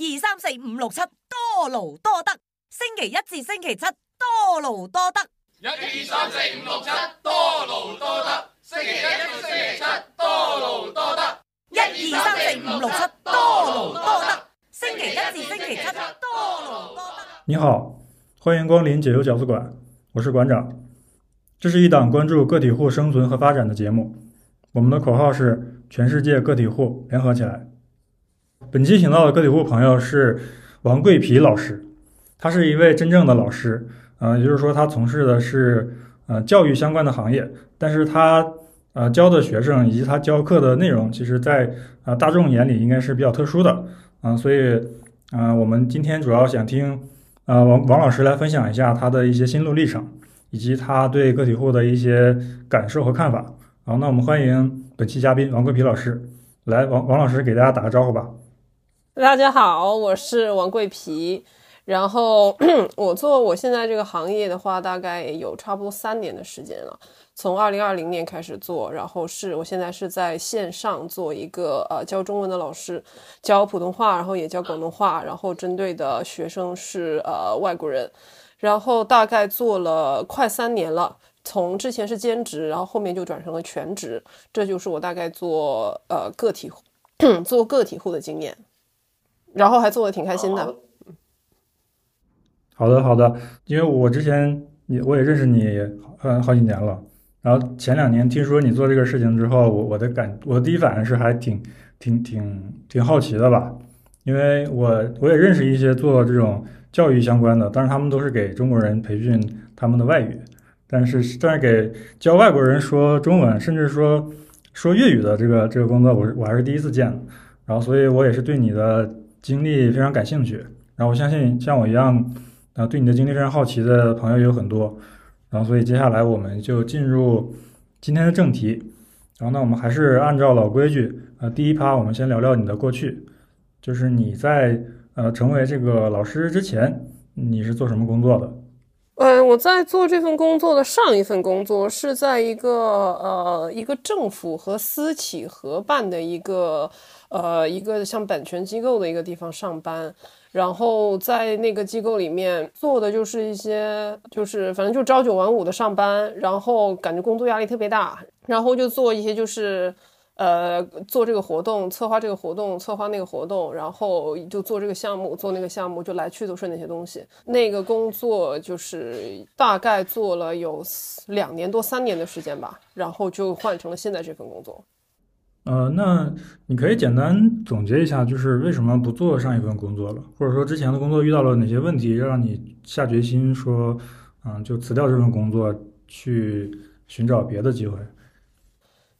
二三四五六七，多劳多得。星期一至星期七，多劳多得。一二三四五六七，多劳多得。星期一至星期七，多劳多得。一二三四五六七，多劳多得。星期一至星期七，多劳多得。你好，欢迎光临解忧饺子馆，我是馆长。这是一档关注个体户生存和发展的节目。我们的口号是“全世界个体户联合起来”。本期请到的个体户朋友是王桂皮老师，他是一位真正的老师，呃，也就是说他从事的是呃教育相关的行业，但是他呃教的学生以及他教课的内容，其实在呃大众眼里应该是比较特殊的，嗯、所以呃我们今天主要想听呃王王老师来分享一下他的一些心路历程。以及他对个体户的一些感受和看法。好，那我们欢迎本期嘉宾王桂皮老师。来，王王老师给大家打个招呼吧。大家好，我是王桂皮。然后 我做我现在这个行业的话，大概有差不多三年的时间了。从二零二零年开始做，然后是我现在是在线上做一个呃教中文的老师，教普通话，然后也教广东话，然后针对的学生是呃外国人。然后大概做了快三年了，从之前是兼职，然后后面就转成了全职，这就是我大概做呃个体 做个体户的经验，然后还做的挺开心的。好的，好的，因为我之前你我也认识你呃好几年了，然后前两年听说你做这个事情之后，我我的感我的第一反应是还挺挺挺挺好奇的吧，因为我我也认识一些做这种。教育相关的，但是他们都是给中国人培训他们的外语，但是但是给教外国人说中文，甚至说说粤语的这个这个工作，我是我还是第一次见，然后所以我也是对你的经历非常感兴趣，然后我相信像我一样啊对你的经历非常好奇的朋友也有很多，然后所以接下来我们就进入今天的正题，然后那我们还是按照老规矩，呃第一趴我们先聊聊你的过去，就是你在。呃，成为这个老师之前，你是做什么工作的？嗯，我在做这份工作的上一份工作是在一个呃一个政府和私企合办的一个呃一个像版权机构的一个地方上班，然后在那个机构里面做的就是一些就是反正就朝九晚五的上班，然后感觉工作压力特别大，然后就做一些就是。呃，做这个活动，策划这个活动，策划那个活动，然后就做这个项目，做那个项目，就来去都是那些东西。那个工作就是大概做了有两年多、三年的时间吧，然后就换成了现在这份工作。呃，那你可以简单总结一下，就是为什么不做上一份工作了，或者说之前的工作遇到了哪些问题，让你下决心说，嗯，就辞掉这份工作，去寻找别的机会。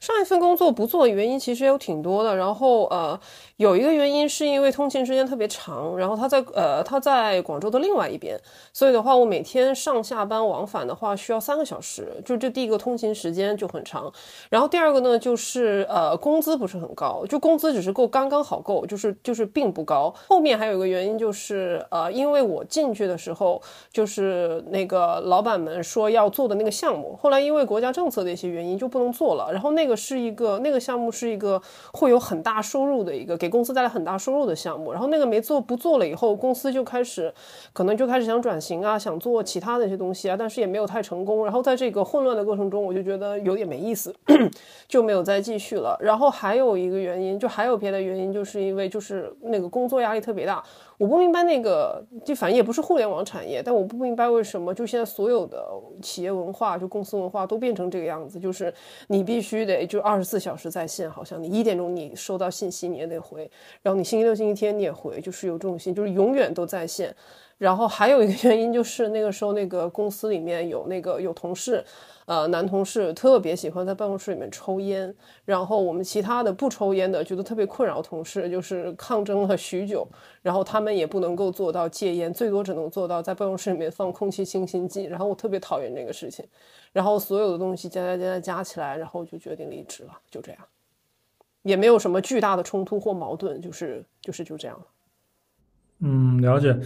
上一份工作不做原因其实有挺多的，然后呃，有一个原因是因为通勤时间特别长，然后他在呃他在广州的另外一边，所以的话我每天上下班往返的话需要三个小时，就这第一个通勤时间就很长，然后第二个呢就是呃工资不是很高，就工资只是够刚刚好够，就是就是并不高。后面还有一个原因就是呃因为我进去的时候就是那个老板们说要做的那个项目，后来因为国家政策的一些原因就不能做了，然后那个。是一个那个项目是一个会有很大收入的一个给公司带来很大收入的项目，然后那个没做不做了以后，公司就开始可能就开始想转型啊，想做其他的一些东西啊，但是也没有太成功。然后在这个混乱的过程中，我就觉得有点没意思，就没有再继续了。然后还有一个原因，就还有别的原因，就是因为就是那个工作压力特别大。我不明白那个，就反正也不是互联网产业，但我不明白为什么就现在所有的企业文化，就公司文化都变成这个样子，就是你必须得就二十四小时在线，好像你一点钟你收到信息你也得回，然后你星期六星期天你也回，就是有这种心，就是永远都在线。然后还有一个原因就是那个时候那个公司里面有那个有同事。呃，男同事特别喜欢在办公室里面抽烟，然后我们其他的不抽烟的觉得特别困扰，同事就是抗争了许久，然后他们也不能够做到戒烟，最多只能做到在办公室里面放空气清新剂，然后我特别讨厌这个事情，然后所有的东西加加加加加起来，然后就决定离职了，就这样，也没有什么巨大的冲突或矛盾，就是就是就这样了嗯，了解。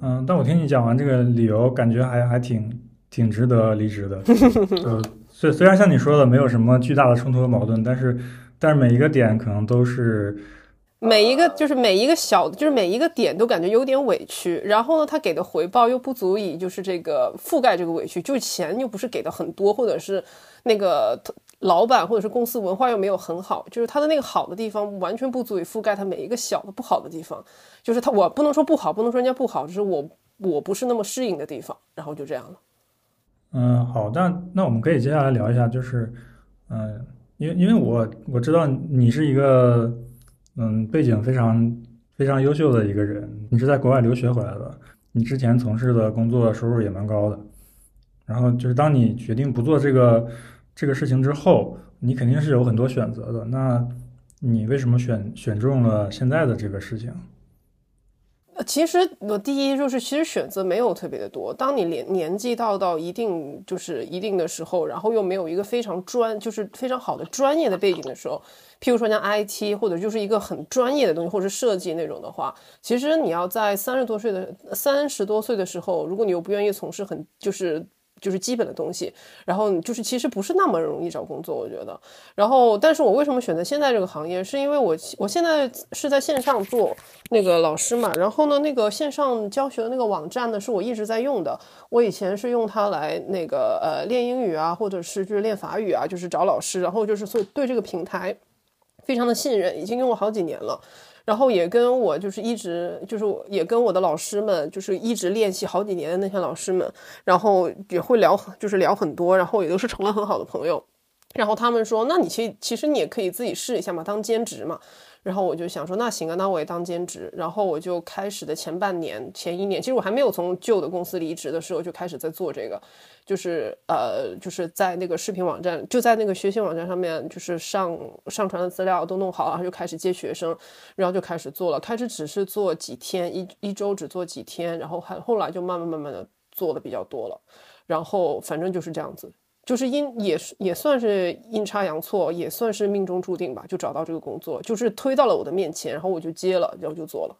嗯，但我听你讲完这个理由，感觉还还挺。挺值得离职的，呃，虽虽然像你说的没有什么巨大的冲突和矛盾，但是但是每一个点可能都是每一个就是每一个小，就是每一个点都感觉有点委屈，然后呢，他给的回报又不足以就是这个覆盖这个委屈，就是钱又不是给的很多，或者是那个老板或者是公司文化又没有很好，就是他的那个好的地方完全不足以覆盖他每一个小的不好的地方，就是他我不能说不好，不能说人家不好，只是我我不是那么适应的地方，然后就这样了。嗯，好，那那我们可以接下来聊一下，就是嗯，因为因为我我知道你是一个。嗯，背景非常非常优秀的一个人，你是在国外留学回来的，你之前从事的工作收入也蛮高的，然后就是当你决定不做这个这个事情之后，你肯定是有很多选择的，那你为什么选选中了现在的这个事情？其实我第一就是，其实选择没有特别的多。当你年年纪到到一定就是一定的时候，然后又没有一个非常专就是非常好的专业的背景的时候，譬如说像 IT 或者就是一个很专业的东西，或者是设计那种的话，其实你要在三十多岁的三十多岁的时候，如果你又不愿意从事很就是。就是基本的东西，然后就是其实不是那么容易找工作，我觉得。然后，但是我为什么选择现在这个行业，是因为我我现在是在线上做那个老师嘛。然后呢，那个线上教学的那个网站呢，是我一直在用的。我以前是用它来那个呃练英语啊，或者是就是练法语啊，就是找老师。然后就是所以对这个平台非常的信任，已经用了好几年了。然后也跟我就是一直就是也跟我的老师们就是一直练习好几年的那些老师们，然后也会聊就是聊很多，然后也都是成了很好的朋友。然后他们说，那你其其实你也可以自己试一下嘛，当兼职嘛。然后我就想说，那行啊，那我也当兼职。然后我就开始的前半年、前一年，其实我还没有从旧的公司离职的时候，就开始在做这个，就是呃，就是在那个视频网站，就在那个学习网站上面，就是上上传的资料都弄好，然后就开始接学生，然后就开始做了。开始只是做几天，一一周只做几天，然后还后来就慢慢慢慢的做的比较多了。然后反正就是这样子。就是阴也是也算是阴差阳错，也算是命中注定吧，就找到这个工作，就是推到了我的面前，然后我就接了，然后就做了。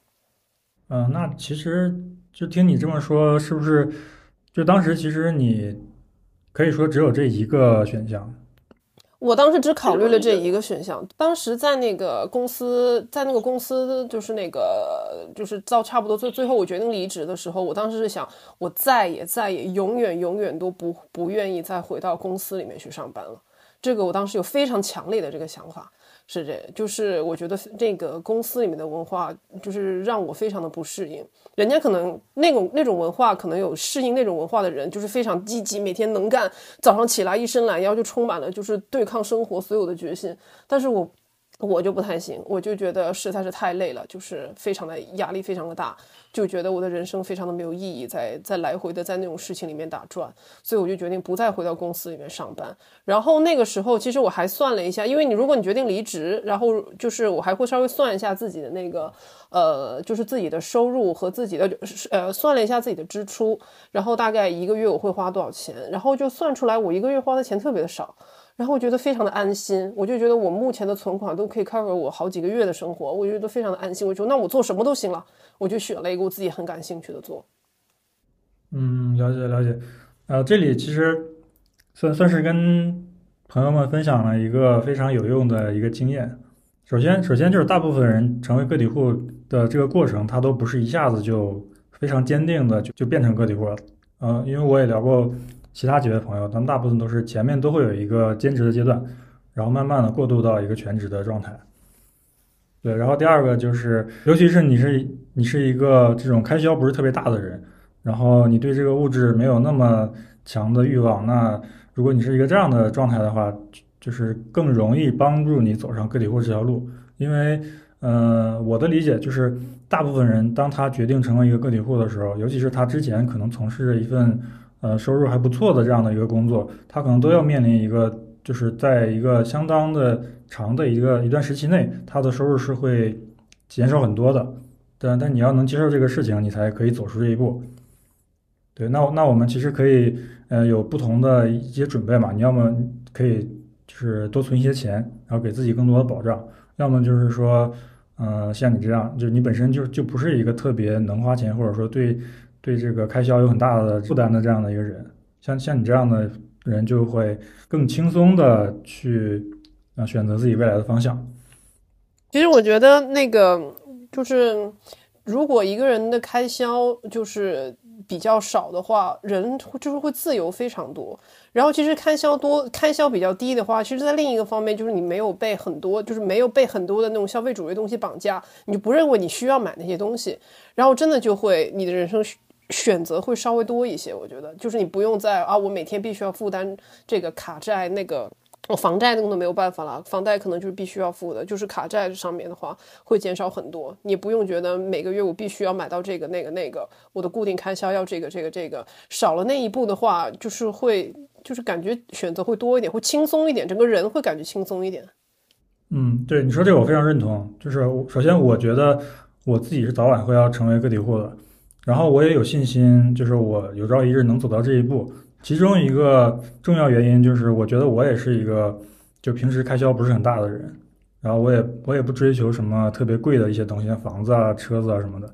嗯，那其实就听你这么说，是不是就当时其实你可以说只有这一个选项？我当时只考虑了这一个选项。当时在那个公司，在那个公司，就是那个，就是到差不多最最后，我决定离职的时候，我当时是想，我再也再也永远永远都不不愿意再回到公司里面去上班了。这个我当时有非常强烈的这个想法。是这，就是我觉得这个公司里面的文化，就是让我非常的不适应。人家可能那种那种文化，可能有适应那种文化的人，就是非常积极，每天能干，早上起来一伸懒腰就充满了就是对抗生活所有的决心。但是我。我就不太行，我就觉得实在是太累了，就是非常的压力非常的大，就觉得我的人生非常的没有意义，在在来回的在那种事情里面打转，所以我就决定不再回到公司里面上班。然后那个时候，其实我还算了一下，因为你如果你决定离职，然后就是我还会稍微算一下自己的那个，呃，就是自己的收入和自己的，呃，算了一下自己的支出，然后大概一个月我会花多少钱，然后就算出来我一个月花的钱特别的少。然后我觉得非常的安心，我就觉得我目前的存款都可以 cover 我好几个月的生活，我觉得非常的安心。我就说那我做什么都行了，我就选了一个我自己很感兴趣的做。嗯，了解了解。呃，这里其实算算是跟朋友们分享了一个非常有用的一个经验。首先，首先就是大部分人成为个体户的这个过程，他都不是一下子就非常坚定的就就变成个体户了。嗯，因为我也聊过。其他几位朋友，他们大部分都是前面都会有一个兼职的阶段，然后慢慢的过渡到一个全职的状态。对，然后第二个就是，尤其是你是你是一个这种开销不是特别大的人，然后你对这个物质没有那么强的欲望，那如果你是一个这样的状态的话，就是更容易帮助你走上个体户这条路。因为，呃，我的理解就是，大部分人当他决定成为一个个体户的时候，尤其是他之前可能从事一份。呃，收入还不错的这样的一个工作，他可能都要面临一个，就是在一个相当的长的一个一段时期内，他的收入是会减少很多的。但但你要能接受这个事情，你才可以走出这一步。对，那那我们其实可以，呃，有不同的一些准备嘛。你要么可以就是多存一些钱，然后给自己更多的保障；要么就是说，呃，像你这样，就是你本身就就不是一个特别能花钱，或者说对。对这个开销有很大的负担的这样的一个人，像像你这样的人就会更轻松的去啊选择自己未来的方向。其实我觉得那个就是，如果一个人的开销就是比较少的话，人就是会自由非常多。然后其实开销多、开销比较低的话，其实在另一个方面就是你没有被很多，就是没有被很多的那种消费主义东西绑架，你就不认为你需要买那些东西，然后真的就会你的人生选择会稍微多一些。我觉得就是你不用再啊，我每天必须要负担这个卡债那个。我房贷那个都没有办法了，房贷可能就是必须要付的，就是卡债上面的话会减少很多，你不用觉得每个月我必须要买到这个那个那个，我的固定开销要这个这个这个，少了那一步的话，就是会就是感觉选择会多一点，会轻松一点，整个人会感觉轻松一点。嗯，对你说这个我非常认同。就是首先我觉得我自己是早晚会要成为个体户的，然后我也有信心，就是我有朝一日能走到这一步。其中一个重要原因就是，我觉得我也是一个就平时开销不是很大的人，然后我也我也不追求什么特别贵的一些东西，像房子啊、车子啊什么的。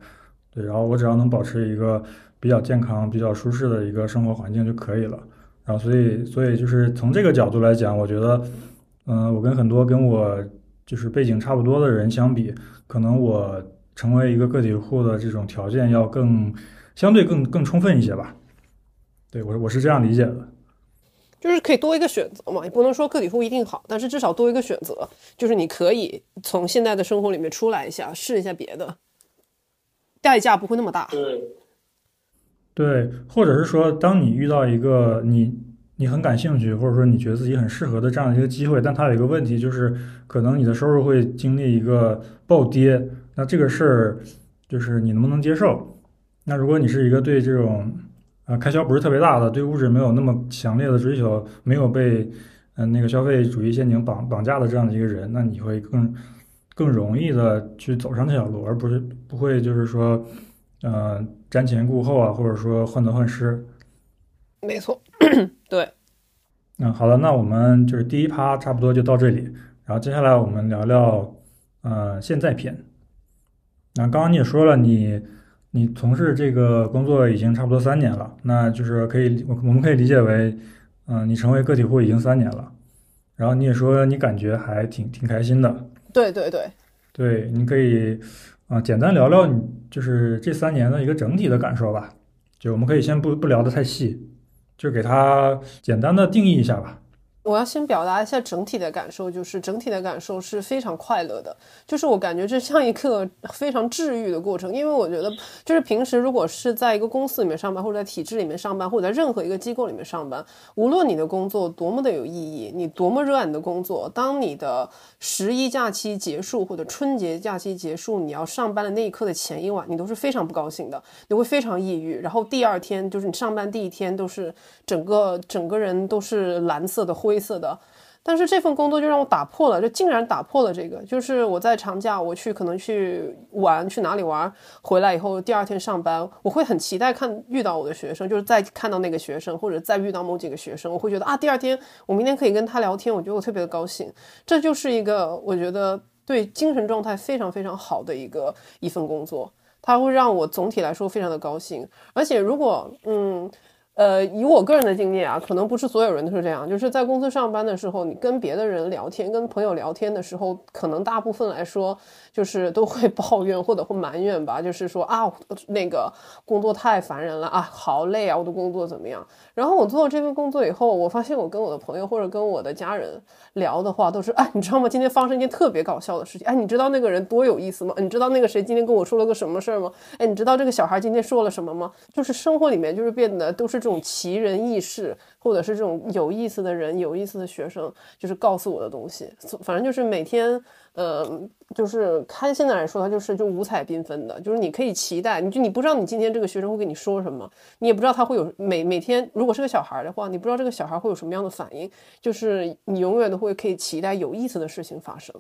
对，然后我只要能保持一个比较健康、比较舒适的一个生活环境就可以了。然后所以所以就是从这个角度来讲，我觉得，嗯、我跟很多跟我就是背景差不多的人相比，可能我成为一个个体户的这种条件要更相对更更充分一些吧。对我我是这样理解的。就是可以多一个选择嘛，也不能说个体户一定好，但是至少多一个选择，就是你可以从现在的生活里面出来一下，试一下别的，代价不会那么大。对，对，或者是说，当你遇到一个你你很感兴趣，或者说你觉得自己很适合的这样的一个机会，但它有一个问题，就是可能你的收入会经历一个暴跌，那这个事儿就是你能不能接受？那如果你是一个对这种呃开销不是特别大的，对物质没有那么强烈的追求，没有被嗯、呃那个消费主义陷阱绑绑架的这样的一个人，那你会更更容易的去走上这条路，而不是不会就是说呃瞻前顾后啊，或者说患得患失。没错，对，嗯，好的，那我们就是第一趴差不多就到这里，然后接下来我们聊聊呃现在篇。那刚刚你也说了，你你从事这个工作已经差不多三年了，那就是可以我我们可以理解为，嗯、你成为个体户已经三年了，然后你也说你感觉还挺挺开心的，对对对，对，你可以啊、简单聊聊你就是这三年的一个整体的感受吧，就我们可以先不不聊得太细，就给它简单的定义一下吧。我要先表达一下整体的感受，就是整体的感受是非常快乐的，就是我感觉这像一个非常治愈的过程，因为我觉得就是平时如果是在一个公司里面上班，或者在体制里面上班，或者在任何一个机构里面上班，无论你的工作多么的有意义，你多么热爱你的工作，当你的十一假期结束或者春节假期结束，你要上班的那一刻的前一晚，你都是非常不高兴的，你会非常抑郁，然后第二天就是你上班第一天都是整个整个人都是蓝色的、灰。色的。但是这份工作就让我打破了，就竟然打破了这个。就是我在长假，我去可能去玩，去哪里玩，回来以后第二天上班，我会很期待看遇到我的学生，就是再看到那个学生，或者再遇到某几个学生，我会觉得啊，第二天我明天可以跟他聊天，我觉得我特别的高兴。这就是一个我觉得对精神状态非常非常好的一个一份工作，它会让我总体来说非常的高兴。而且如果嗯。呃，以我个人的经验啊，可能不是所有人都是这样。就是在公司上班的时候，你跟别的人聊天、跟朋友聊天的时候，可能大部分来说就是都会 抱怨或者会埋怨吧，就是说啊，那个工作太烦人了啊，好累啊，我的工作怎么样？然后我做了这份工作以后，我发现我跟我的朋友或者跟我的家人聊的话，都是哎，你知道吗？今天发生一件特别搞笑的事情。哎，你知道那个人多有意思吗？你知道那个谁今天跟我说了个什么事儿吗？哎，你知道这个小孩今天说了什么吗？就是生活里面就是变得都是这种奇人异事，或者是这种有意思的人、有意思的学生，就是告诉我的东西。反正就是每天，呃，就是看现在来说，它就是就五彩缤纷的，就是你可以期待，你就你不知道你今天这个学生会跟你说什么，你也不知道他会有每每天，如果是个小孩的话，你不知道这个小孩会有什么样的反应，就是你永远都会可以期待有意思的事情发生。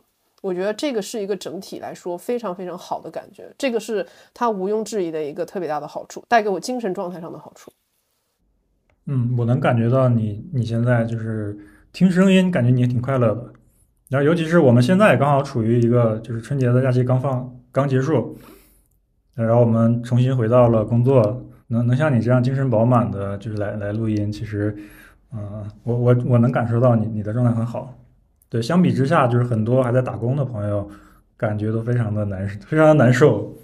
我觉得这个是一个整体来说非常非常好的感觉，这个是它毋庸置疑的一个特别大的好处，带给我精神状态上的好处。嗯，我能感觉到你你现在就是听声音，感觉你也挺快乐的。然后尤其是我们现在刚好处于一个就是春节的假期刚放刚结束，然后我们重新回到了工作，能能像你这样精神饱满的，就是来来录音，其实，嗯、我我我能感受到你你的状态很好。对，相比之下，就是很多还在打工的朋友，感觉都非常的难，非常的难受。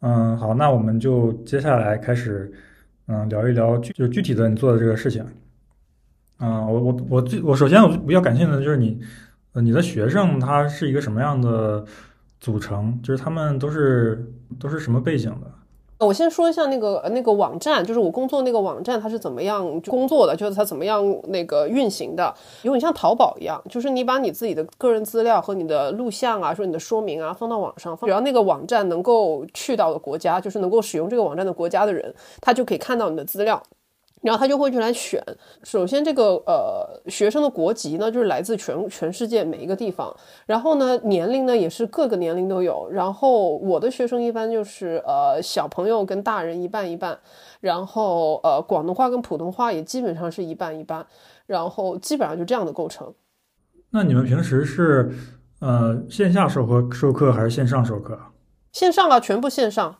嗯，好，那我们就接下来开始，嗯，聊一聊具就具体的你做的这个事情。嗯，我我我最我首先我比较感兴趣的就是你，你的学生他是一个什么样的组成？就是他们都是都是什么背景的？我先说一下那个那个网站，就是我工作那个网站，它是怎么样工作的，就是它怎么样那个运行的，有点像淘宝一样，就是你把你自己的个人资料和你的录像啊，说你的说明啊放到网上，只要那个网站能够去到的国家，就是能够使用这个网站的国家的人，他就可以看到你的资料。然后他就会去来选。首先，这个呃学生的国籍呢，就是来自全全世界每一个地方。然后呢，年龄呢也是各个年龄都有。然后我的学生一般就是呃小朋友跟大人一半一半。然后呃广东话跟普通话也基本上是一半一半。然后基本上就这样的构成。那你们平时是呃线下授课授课还是线上授课？线上啊，全部线上。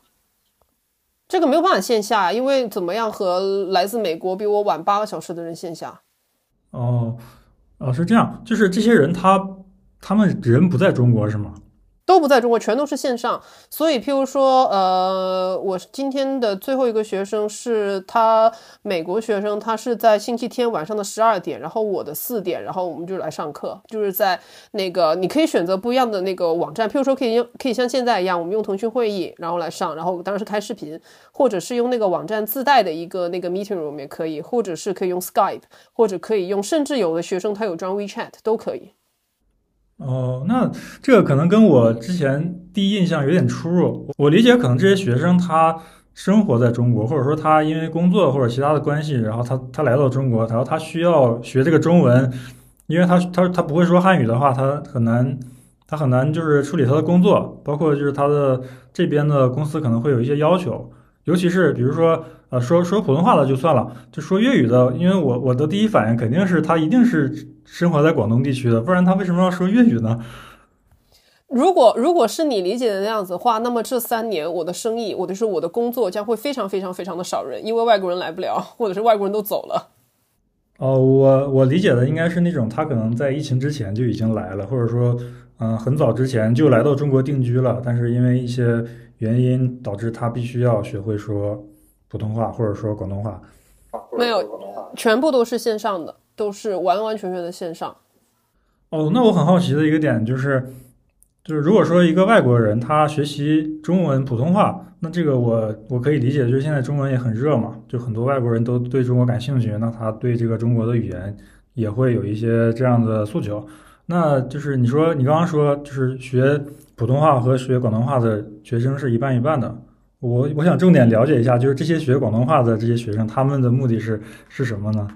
这个没有办法线下，因为怎么样和来自美国比我晚八个小时的人线下？哦，哦，是这样，就是这些人他他们人不在中国是吗？都不在中国，全都是线上。所以，譬如说，呃，我今天的最后一个学生是他美国学生，他是在星期天晚上的十二点，然后我的四点，然后我们就来上课，就是在那个你可以选择不一样的那个网站，譬如说可以用可以像现在一样，我们用腾讯会议，然后来上，然后当然是开视频，或者是用那个网站自带的一个那个 meeting room 也可以，或者是可以用 Skype，或者可以用，甚至有的学生他有装 WeChat 都可以。哦，那这个可能跟我之前第一印象有点出入。我理解，可能这些学生他生活在中国，或者说他因为工作或者其他的关系，然后他他来到中国，然后他需要学这个中文，因为他他他不会说汉语的话，他很难他很难就是处理他的工作，包括就是他的这边的公司可能会有一些要求，尤其是比如说呃说说普通话的就算了，就说粤语的，因为我我的第一反应肯定是他一定是。生活在广东地区的，不然他为什么要说粤语呢？如果如果是你理解的那样子的话，那么这三年我的生意，我的是我的工作将会非常非常非常的少人，因为外国人来不了，或者是外国人都走了。哦，我我理解的应该是那种他可能在疫情之前就已经来了，或者说嗯很早之前就来到中国定居了，但是因为一些原因导致他必须要学会说普通话或者说广东话。没有，全部都是线上的。都是完完全全的线上。哦，那我很好奇的一个点就是，就是如果说一个外国人他学习中文普通话，那这个我我可以理解，就是现在中文也很热嘛，就很多外国人都对中国感兴趣，那他对这个中国的语言也会有一些这样的诉求。那就是你说你刚刚说就是学普通话和学广东话的学生是一半一半的，我我想重点了解一下，就是这些学广东话的这些学生，他们的目的是是什么呢？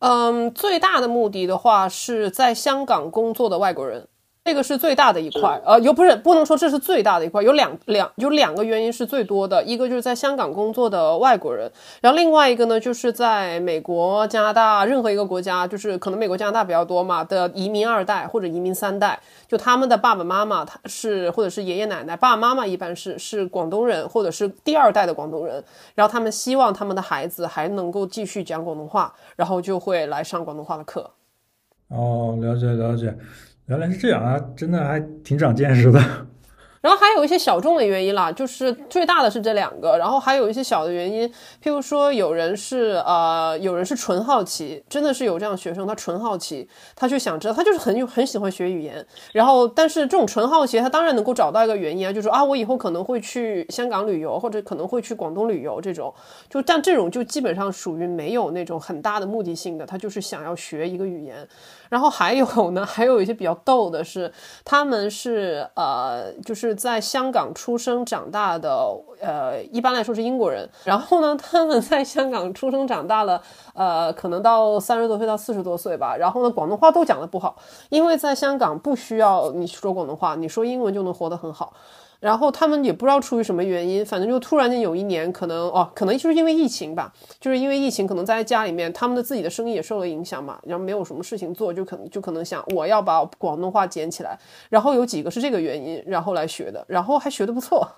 嗯，最大的目的的话是在香港工作的外国人。这个是最大的一块，呃，又不是不能说这是最大的一块，有两两有两个原因是最多的，一个就是在香港工作的外国人，然后另外一个呢就是在美国、加拿大任何一个国家，就是可能美国、加拿大比较多嘛的移民二代或者移民三代，就他们的爸爸妈妈他是或者是爷爷奶奶，爸爸妈妈一般是是广东人或者是第二代的广东人，然后他们希望他们的孩子还能够继续讲广东话，然后就会来上广东话的课。哦，了解了解。原来是这样啊，真的还挺长见识的。然后还有一些小众的原因啦，就是最大的是这两个，然后还有一些小的原因，譬如说有人是呃，有人是纯好奇，真的是有这样学生，他纯好奇，他就想知道，他就是很很喜欢学语言。然后，但是这种纯好奇，他当然能够找到一个原因啊，就是啊，我以后可能会去香港旅游，或者可能会去广东旅游这种。就但这种就基本上属于没有那种很大的目的性的，他就是想要学一个语言。然后还有呢，还有一些比较逗的是，他们是呃，就是在香港出生长大的，呃，一般来说是英国人。然后呢，他们在香港出生长大了，呃，可能到三十多岁到四十多岁吧。然后呢，广东话都讲的不好，因为在香港不需要你说广东话，你说英文就能活得很好。然后他们也不知道出于什么原因，反正就突然间有一年，可能哦，可能就是因为疫情吧，就是因为疫情，可能在家里面，他们的自己的生意也受了影响嘛，然后没有什么事情做，就可能就可能想我要把广东话捡起来，然后有几个是这个原因，然后来学的，然后还学的不错。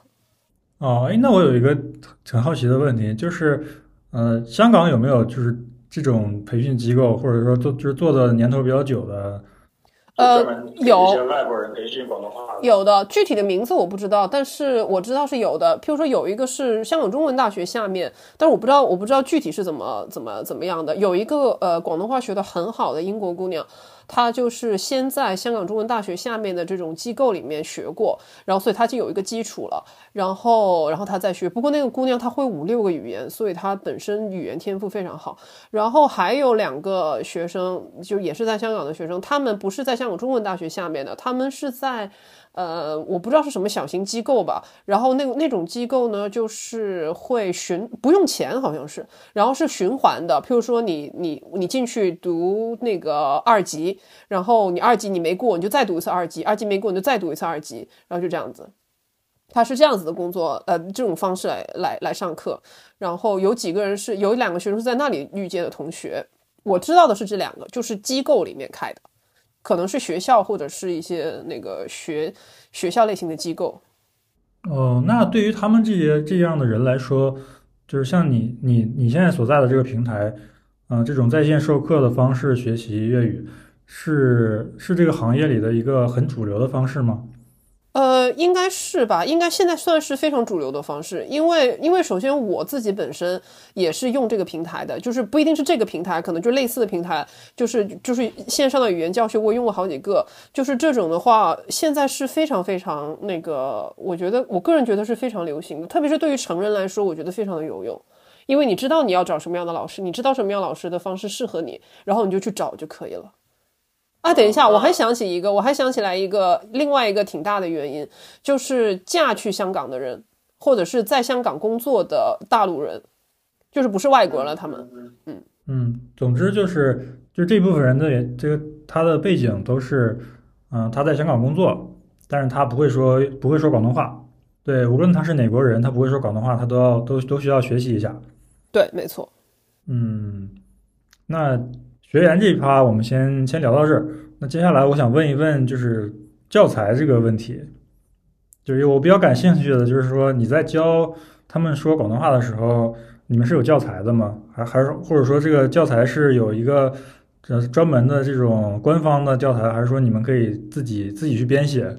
哦，哎，那我有一个很好奇的问题，就是，呃，香港有没有就是这种培训机构，或者说做就是做的年头比较久的？呃有一些外国人培训广东话。有的，具体的名字我不知道，但是我知道是有的。譬如说有一个是香港中文大学下面，但是我不知道我不知道具体是怎么怎么怎么样的。有一个呃广东话学的很好的英国姑娘，他就是先在香港中文大学下面的这种机构里面学过，然后所以他就有一个基础了。然后然后他再学，不过那个姑娘她会五六个语言，所以她本身语言天赋非常好。然后还有两个学生，就也是在香港的学生，他们不是在香港中文大学下面的，他们是在。呃，我不知道是什么小型机构吧，然后那那种机构呢，就是会循不用钱，好像是，然后是循环的。譬如说你你你进去读那个二级，然后你二级你没过，你就再读一次二级，二级没过你就再读一次二级，然后就这样子。他是这样子的工作，呃，这种方式来来来上课。然后有几个人是有两个学生是在那里遇见的同学，我知道的是这两个，就是机构里面开的。可能是学校或者是一些那个学学校类型的机构。哦，那对于他们这些这样的人来说，就是像你你你现在所在的这个平台，嗯、这种在线授课的方式学习粤语，是是这个行业里的一个很主流的方式吗？呃，应该是吧，应该现在算是非常主流的方式，因为因为首先我自己本身也是用这个平台的，就是不一定是这个平台，可能就类似的平台，就是就是线上的语言教学，我用过好几个，就是这种的话，现在是非常非常那个，我觉得我个人觉得是非常流行的，特别是对于成人来说，我觉得非常的有用，因为你知道你要找什么样的老师，你知道什么样老师的方式适合你，然后你就去找就可以了。啊，等一下，我还想起一个，我还想起来一个另外一个挺大的原因，就是嫁去香港的人，或者是在香港工作的大陆人，就是不是外国人了，他们，嗯嗯，总之就是就这部分人的这个他的背景都是，嗯、他在香港工作，但是他不会说不会说广东话。对，无论他是哪国人，他不会说广东话，他都要都都需要学习一下。对，没错。嗯，那学员这一趴我们先先聊到这儿。那接下来我想问一问，就是教材这个问题，就是我比较感兴趣的，就是说你在教他们说广东话的时候，你们是有教材的吗？还还是或者说这个教材是有一个呃专门的这种官方的教材，还是说你们可以自己自己去编写？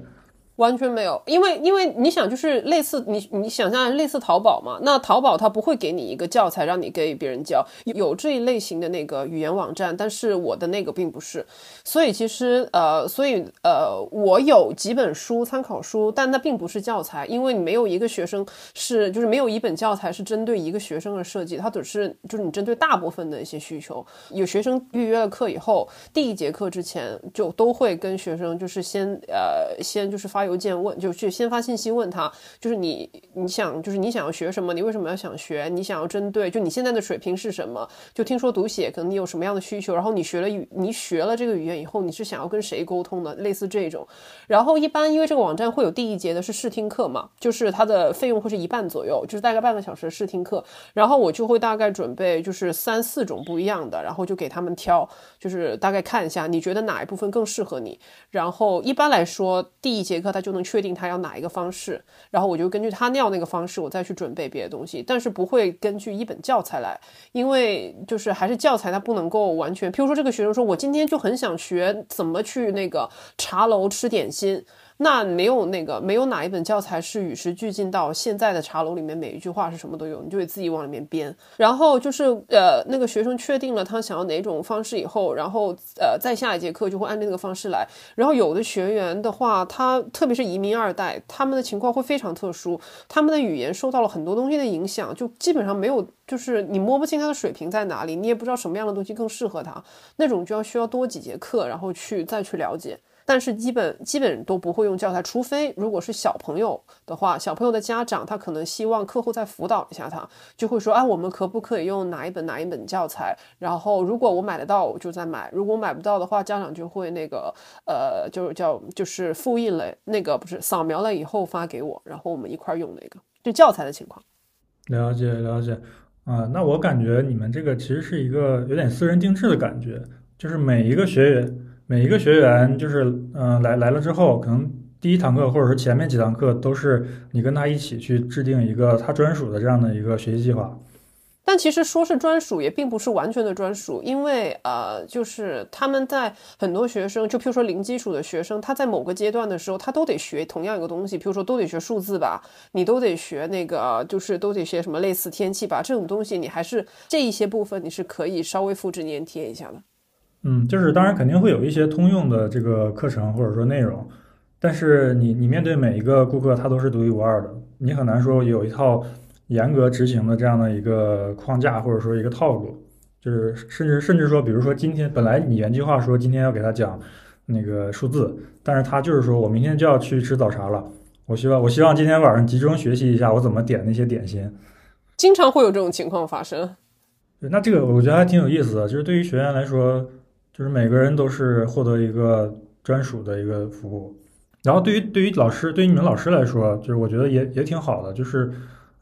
完全没有，因为因为你想，就是类似你你想象类似淘宝嘛，那淘宝它不会给你一个教材让你给别人教，有这一类型的那个语言网站，但是我的那个并不是，所以其实呃，所以呃，我有几本书参考书，但那并不是教材，因为你没有一个学生是就是没有一本教材是针对一个学生而设计，它只是就是你针对大部分的一些需求。有学生预约了课以后，第一节课之前就都会跟学生就是先呃先就是发邮件问，就去先发信息问他，就是你你想就是你想要学什么，你为什么要想学，你想要针对就你现在的水平是什么，就听说读写可能你有什么样的需求，然后你学了语你学了这个语言以后，你是想要跟谁沟通的，类似这种。然后一般因为这个网站会有第一节的是试听课嘛，就是它的费用会是一半左右，就是大概半个小时的试听课，然后我就会大概准备就是三四种不一样的，然后就给他们挑，就是大概看一下你觉得哪一部分更适合你。然后一般来说，第一节课他就能确定他要哪一个方式，然后我就根据他尿那个方式，我再去准备别的东西，但是不会根据一本教材来，因为就是还是教材它不能够完全，譬如说这个学生说我今天就很想学怎么去那个茶楼吃点心。那没有那个没有哪一本教材是与时俱进到现在的茶楼里面每一句话是什么都有，你就得自己往里面编。然后就是呃那个学生确定了他想要哪种方式以后，然后呃再下一节课就会按照那个方式来。然后有的学员的话，他特别是移民二代，他们的情况会非常特殊，他们的语言受到了很多东西的影响，就基本上没有，就是你摸不清他的水平在哪里，你也不知道什么样的东西更适合他，那种就要需要多几节课，然后去再去了解。但是基本基本都不会用教材，除非如果是小朋友的话，小朋友的家长他可能希望课后再辅导一下他，就会说，哎，我们可不可以用哪一本哪一本教材？然后如果我买得到，我就再买；如果买不到的话，家长就会那个呃，就是叫就是复印了那个不是扫描了以后发给我，然后我们一块儿用那个，就教材的情况。了解了解啊，那我感觉你们这个其实是一个有点私人定制的感觉，就是每一个学员。每一个学员就是，嗯、来来了之后，可能第一堂课或者说前面几堂课都是你跟他一起去制定一个他专属的这样的一个学习计划。但其实说是专属，也并不是完全的专属，因为呃，就是他们在很多学生，就譬如说零基础的学生，他在某个阶段的时候，他都得学同样一个东西，譬如说都得学数字吧，你都得学那个，就是都得学什么类似天气吧，这种东西你还是这一些部分你是可以稍微复制粘贴一下的。嗯，就是当然肯定会有一些通用的这个课程或者说内容，但是你你面对每一个顾客，他都是独一无二的，你很难说有一套。严格执行的这样的一个框架，或者说一个套路，就是甚至甚至说，比如说今天本来你原计划说今天要给他讲那个数字，但是他就是说我明天就要去吃早茶了，我希望我希望今天晚上集中学习一下我怎么点那些点心，经常会有这种情况发生。对，那这个我觉得还挺有意思的，就是对于学员来说，就是每个人都是获得一个专属的一个服务，然后对于对于老师，对于你们老师来说，就是我觉得也也挺好的，就是。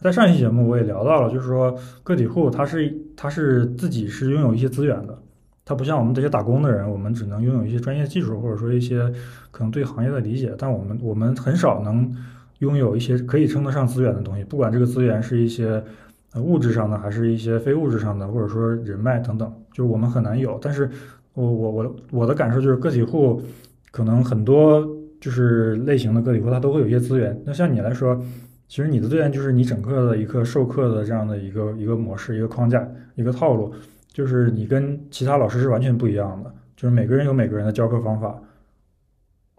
在上一期节目我也聊到了，就是说个体户他是他是自己是拥有一些资源的，他不像我们这些打工的人，我们只能拥有一些专业技术或者说一些可能对行业的理解，但我们我们很少能拥有一些可以称得上资源的东西，不管这个资源是一些物质上的，还是一些非物质上的，或者说人脉等等，就是我们很难有。但是我我我我的感受就是个体户可能很多就是类型的个体户他都会有一些资源，那像你来说。其实你的资源就是你整个的一个授课的这样的一个一个模式、一个框架、一个套路，就是你跟其他老师是完全不一样的，就是每个人有每个人的教课方法。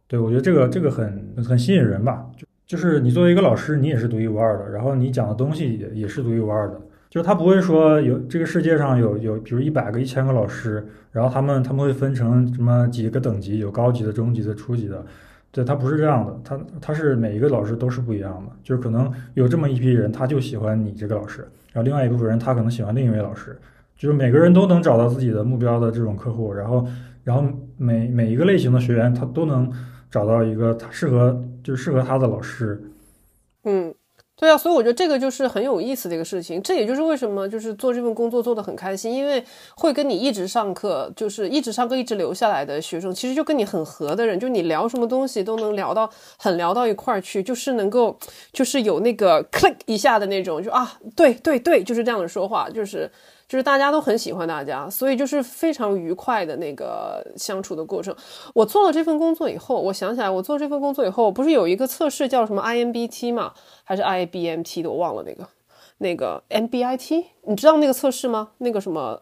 对我觉得这个这个很很吸引人吧，就就是你作为一个老师，你也是独一无二的，然后你讲的东西也也是独一无二的，就是他不会说有这个世界上有有比如一百个、一千个老师，然后他们他们会分成什么几个等级，有高级的、中级的、初级的。对他不是这样的，他他是每一个老师都是不一样的，就是可能有这么一批人，他就喜欢你这个老师，然后另外一部分人他可能喜欢另一位老师，就是每个人都能找到自己的目标的这种客户，然后然后每每一个类型的学员他都能找到一个他适合就是适合他的老师，嗯。对啊，所以我觉得这个就是很有意思的一个事情。这也就是为什么就是做这份工作做的很开心，因为会跟你一直上课，就是一直上课一直留下来的学生，其实就跟你很合的人，就你聊什么东西都能聊到很聊到一块儿去，就是能够就是有那个 click 一下的那种，就啊，对对对，就是这样的说话，就是。就是大家都很喜欢大家，所以就是非常愉快的那个相处的过程。我做了这份工作以后，我想起来，我做这份工作以后，不是有一个测试叫什么 I N B T 嘛，还是 IBMT 的，我忘了那个，那个 MBIT，你知道那个测试吗？那个什么？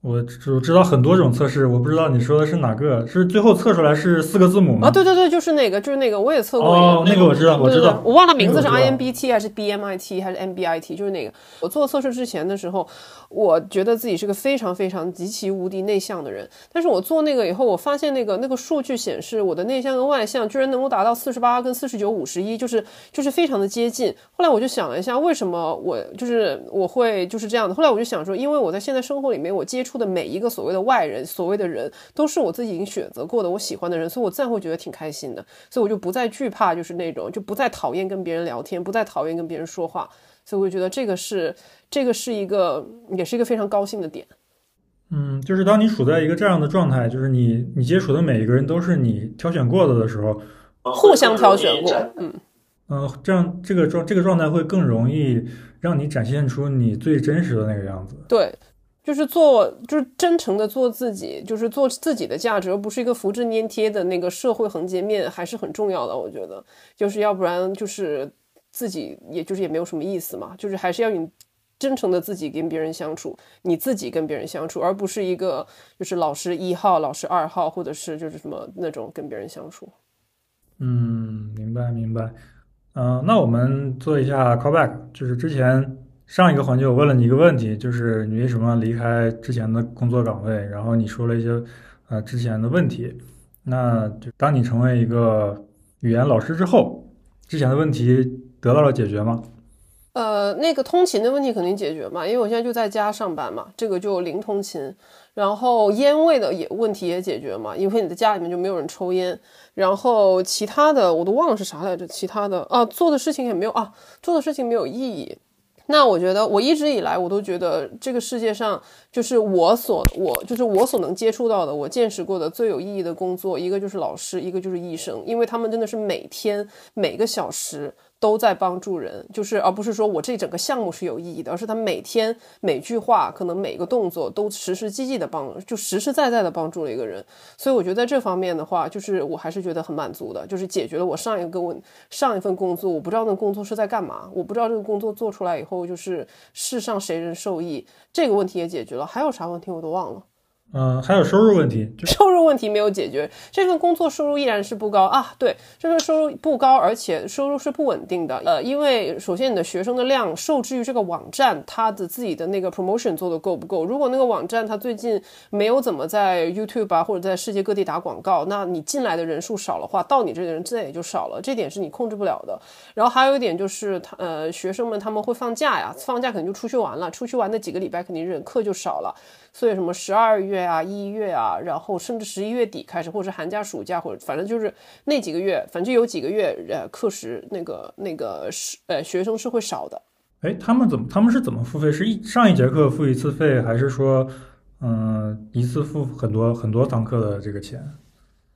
我只知道很多种测试，我不知道你说的是哪个？是最后测出来是四个字母吗？啊，对对对，就是那个，就是那个，我也测过。哦，那个我知道，我知道，我忘了名字是 IMBT 还是 BMIT 还是 MBIT，就是那个。我做测试之前的时候，我觉得自己是个非常非常极其无敌内向的人，但是我做那个以后，我发现那个那个数据显示我的内向跟外向居然能够达到四十八跟四十九五十一，就是就是非常的接近。后来我就想了一下，为什么我就是我会就是这样的？后来我就想说，因为我在现在生活里面，我接触的每一个所谓的外人，所谓的人，都是我自己已经选择过的，我喜欢的人，所以我自然会觉得挺开心的，所以我就不再惧怕，就是那种就不再讨厌跟别人聊天，不再讨厌跟别人说话，所以我就觉得这个是这个是一个，也是一个非常高兴的点。嗯，就是当你处在一个这样的状态，就是你你接触的每一个人都是你挑选过的的时候，互相挑选过，嗯嗯，这样这个状这个状态会更容易让你展现出你最真实的那个样子。对。就是做，就是真诚的做自己，就是做自己的价值，而不是一个复制粘贴的那个社会横截面，还是很重要的。我觉得，就是要不然就是自己，也就是也没有什么意思嘛。就是还是要你真诚的自己跟别人相处，你自己跟别人相处，而不是一个就是老师一号、老师二号，或者是就是什么那种跟别人相处。嗯，明白明白。嗯，那我们做一下 callback，就是之前。上一个环节我问了你一个问题，就是你为什么离开之前的工作岗位？然后你说了一些呃之前的问题。那就当你成为一个语言老师之后，之前的问题得到了解决吗？呃，那个通勤的问题肯定解决嘛，因为我现在就在家上班嘛，这个就零通勤。然后烟味的也问题也解决嘛，因为你的家里面就没有人抽烟。然后其他的我都忘了是啥来着，其他的啊做的事情也没有啊，做的事情没有意义。那我觉得，我一直以来我都觉得这个世界上，就是我所我就是我所能接触到的，我见识过的最有意义的工作，一个就是老师，一个就是医生，因为他们真的是每天每个小时都在帮助人，就是而不是说我这整个项目是有意义的，而是他每天每句话，可能每个动作都实实际际的帮，就实实在在的帮助了一个人。所以我觉得在这方面的话，就是我还是觉得很满足的，就是解决了我上一个问上一份工作，我不知道那个工作是在干嘛，我不知道这个工作做出来以后就是世上谁人受益，这个问题也解决了。还有啥问题我都忘了。嗯，还有收入问题，收入问题没有解决，这份工作收入依然是不高啊。对，这份收入不高，而且收入是不稳定的。呃，因为首先你的学生的量受制于这个网站它的自己的那个 promotion 做的够不够。如果那个网站它最近没有怎么在 YouTube 啊或者在世界各地打广告，那你进来的人数少了话，到你这个人自然也就少了，这点是你控制不了的。然后还有一点就是他呃学生们他们会放假呀，放假肯定就出去玩了，出去玩那几个礼拜肯定人课就少了。所以什么十二月啊、一月啊，然后甚至十一月底开始，或者是寒假、暑假，或者反正就是那几个月，反正有几个月，呃，课时那个那个是呃学生是会少的。哎，他们怎么他们是怎么付费？是一上一节课付一次费，还是说，嗯，一次付很多很多堂课的这个钱？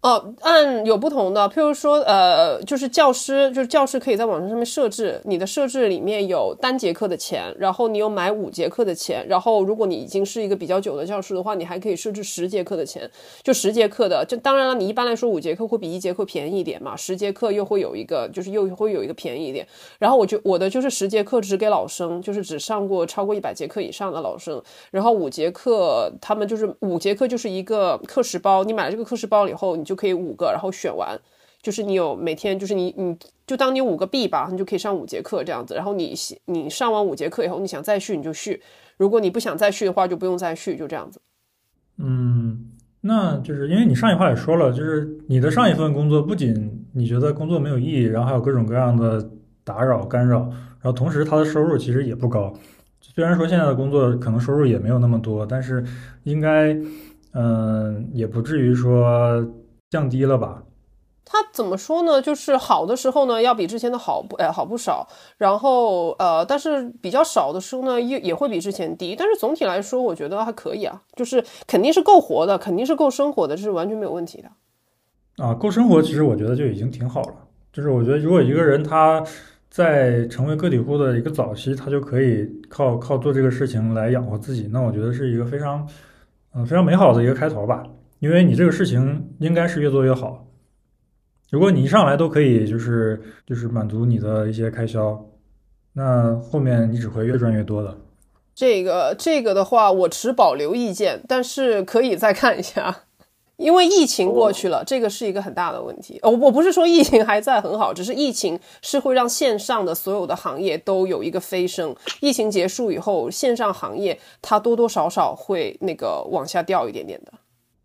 哦，按有不同的，譬如说，呃，就是教师，就是教师可以在网站上面设置，你的设置里面有单节课的钱，然后你有买五节课的钱，然后如果你已经是一个比较久的教师的话，你还可以设置十节课的钱，就十节课的，就当然了，你一般来说五节课会比一节课便宜一点嘛，十节课又会有一个，就是又会有一个便宜一点。然后我就我的就是十节课只给老生，就是只上过超过一百节课以上的老生，然后五节课他们就是五节课就是一个课时包，你买了这个课时包以后，你就。就可以五个，然后选完，就是你有每天，就是你你就当你五个币吧，你就可以上五节课这样子。然后你你上完五节课以后，你想再续你就续，如果你不想再续的话，就不用再续，就这样子。嗯，那就是因为你上一话也说了，就是你的上一份工作不仅你觉得工作没有意义，然后还有各种各样的打扰干扰，然后同时他的收入其实也不高。虽然说现在的工作可能收入也没有那么多，但是应该嗯也不至于说。降低了吧？它怎么说呢？就是好的时候呢，要比之前的好不，哎，好不少。然后，呃，但是比较少的时候呢，也也会比之前低。但是总体来说，我觉得还可以啊，就是肯定是够活的，肯定是够生活的，这是完全没有问题的。啊，够生活，其实我觉得就已经挺好了。就是我觉得，如果一个人他在成为个体户的一个早期，他就可以靠靠做这个事情来养活自己，那我觉得是一个非常，嗯，非常美好的一个开头吧。因为你这个事情应该是越做越好，如果你一上来都可以就是就是满足你的一些开销，那后面你只会越赚越多的。这个这个的话，我持保留意见，但是可以再看一下，因为疫情过去了，这个是一个很大的问题。我我不是说疫情还在很好，只是疫情是会让线上的所有的行业都有一个飞升。疫情结束以后，线上行业它多多少少会那个往下掉一点点的。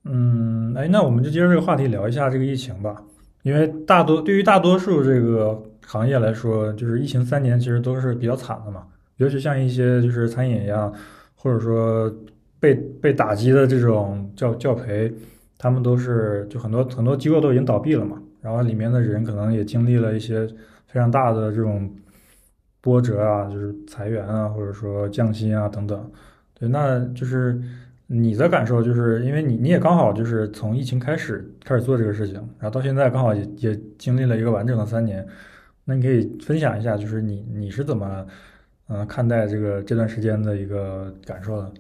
嗯，哎，那我们就接着这个话题聊一下这个疫情吧。因为大多对于大多数这个行业来说，就是疫情三年其实都是比较惨的嘛。尤其像一些就是餐饮一样，或者说被被打击的这种教教培，他们都是就很多很多机构都已经倒闭了嘛。然后里面的人可能也经历了一些非常大的这种波折啊，就是裁员啊，或者说降薪啊等等。对，那就是。你的感受就是，因为你你也刚好就是从疫情开始开始做这个事情，然后到现在刚好也也经历了一个完整的三年，那你可以分享一下，就是你你是怎么嗯看待这个这段时间的一个感受的？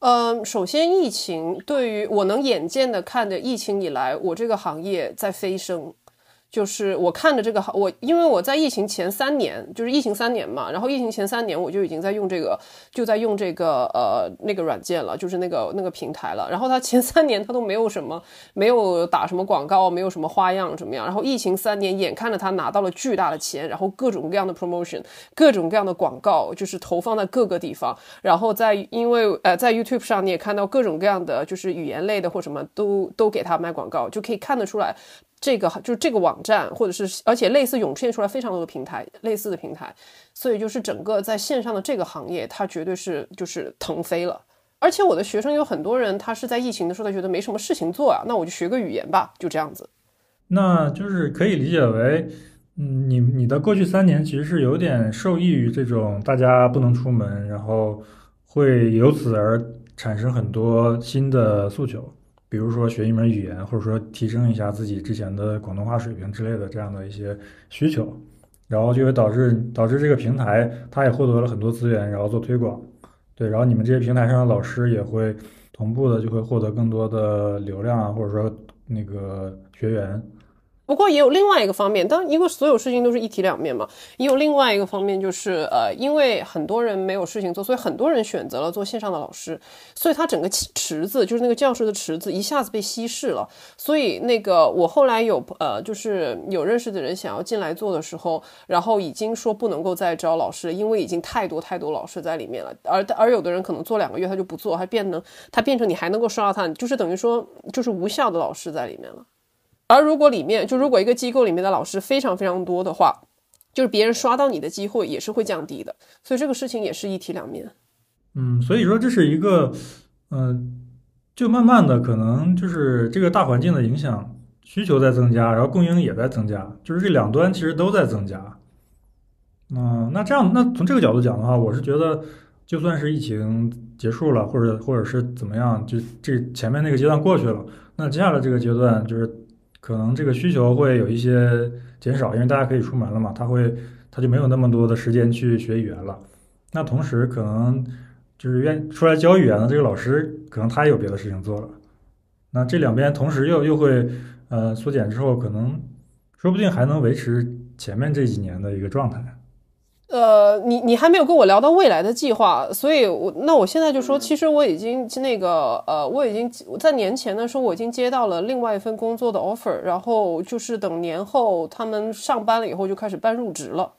嗯，首先疫情对于我能眼见的看着疫情以来，我这个行业在飞升。就是我看着这个好，我因为我在疫情前三年，就是疫情三年嘛，然后疫情前三年我就已经在用这个，就在用这个呃那个软件了，就是那个那个平台了。然后它前三年它都没有什么，没有打什么广告，没有什么花样怎么样。然后疫情三年，眼看着它拿到了巨大的钱，然后各种各样的 promotion，各种各样的广告就是投放在各个地方。然后在因为呃在 YouTube 上你也看到各种各样的就是语言类的或什么都都给他卖广告，就可以看得出来。这个就是这个网站，或者是而且类似涌现出来非常多的平台，类似的平台，所以就是整个在线上的这个行业，它绝对是就是腾飞了。而且我的学生有很多人，他是在疫情的时候，他觉得没什么事情做啊，那我就学个语言吧，就这样子。那就是可以理解为，嗯，你你的过去三年其实是有点受益于这种大家不能出门，然后会由此而产生很多新的诉求。比如说学一门语言，或者说提升一下自己之前的广东话水平之类的这样的一些需求，然后就会导致导致这个平台它也获得了很多资源，然后做推广，对，然后你们这些平台上的老师也会同步的就会获得更多的流量啊，或者说那个学员。不过也有另外一个方面，当因为所有事情都是一体两面嘛，也有另外一个方面就是，呃，因为很多人没有事情做，所以很多人选择了做线上的老师，所以他整个池子就是那个教室的池子一下子被稀释了。所以那个我后来有呃，就是有认识的人想要进来做的时候，然后已经说不能够再招老师，因为已经太多太多老师在里面了，而而有的人可能做两个月他就不做，还变得他变成你还能够刷到他，就是等于说就是无效的老师在里面了。而如果里面就如果一个机构里面的老师非常非常多的话，就是别人刷到你的机会也是会降低的，所以这个事情也是一体两面。嗯，所以说这是一个，嗯、就慢慢的可能就是这个大环境的影响，需求在增加，然后供应也在增加，就是这两端其实都在增加。嗯、那这样，那从这个角度讲的话，我是觉得，就算是疫情结束了，或者或者是怎么样，就这前面那个阶段过去了，那接下来这个阶段就是可能这个需求会有一些减少，因为大家可以出门了嘛，他会他就没有那么多的时间去学语言了。那同时可能就是愿出来教语言的这个老师，可能他也有别的事情做了。那这两边同时又又会呃缩减之后，可能说不定还能维持前面这几年的一个状态。呃，你你还没有跟我聊到未来的计划，所以我那我现在就说，其实我已经那个呃，我已经在年前的时候我已经接到了另外一份工作的 offer，然后就是等年后他们上班了以后就开始办入职了。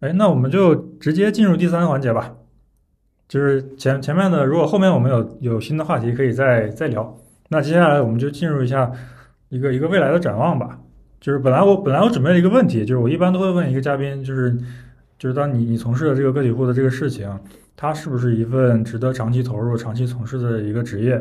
哎，那我们就直接进入第三个环节吧。就是前前面的，如果后面我们有有新的话题可以再再聊。那接下来我们就进入一下一个一个未来的展望吧。就是本来我本来我准备了一个问题，就是我一般都会问一个嘉宾，就是就是当你你从事的这个个体户的这个事情，它是不是一份值得长期投入、长期从事的一个职业？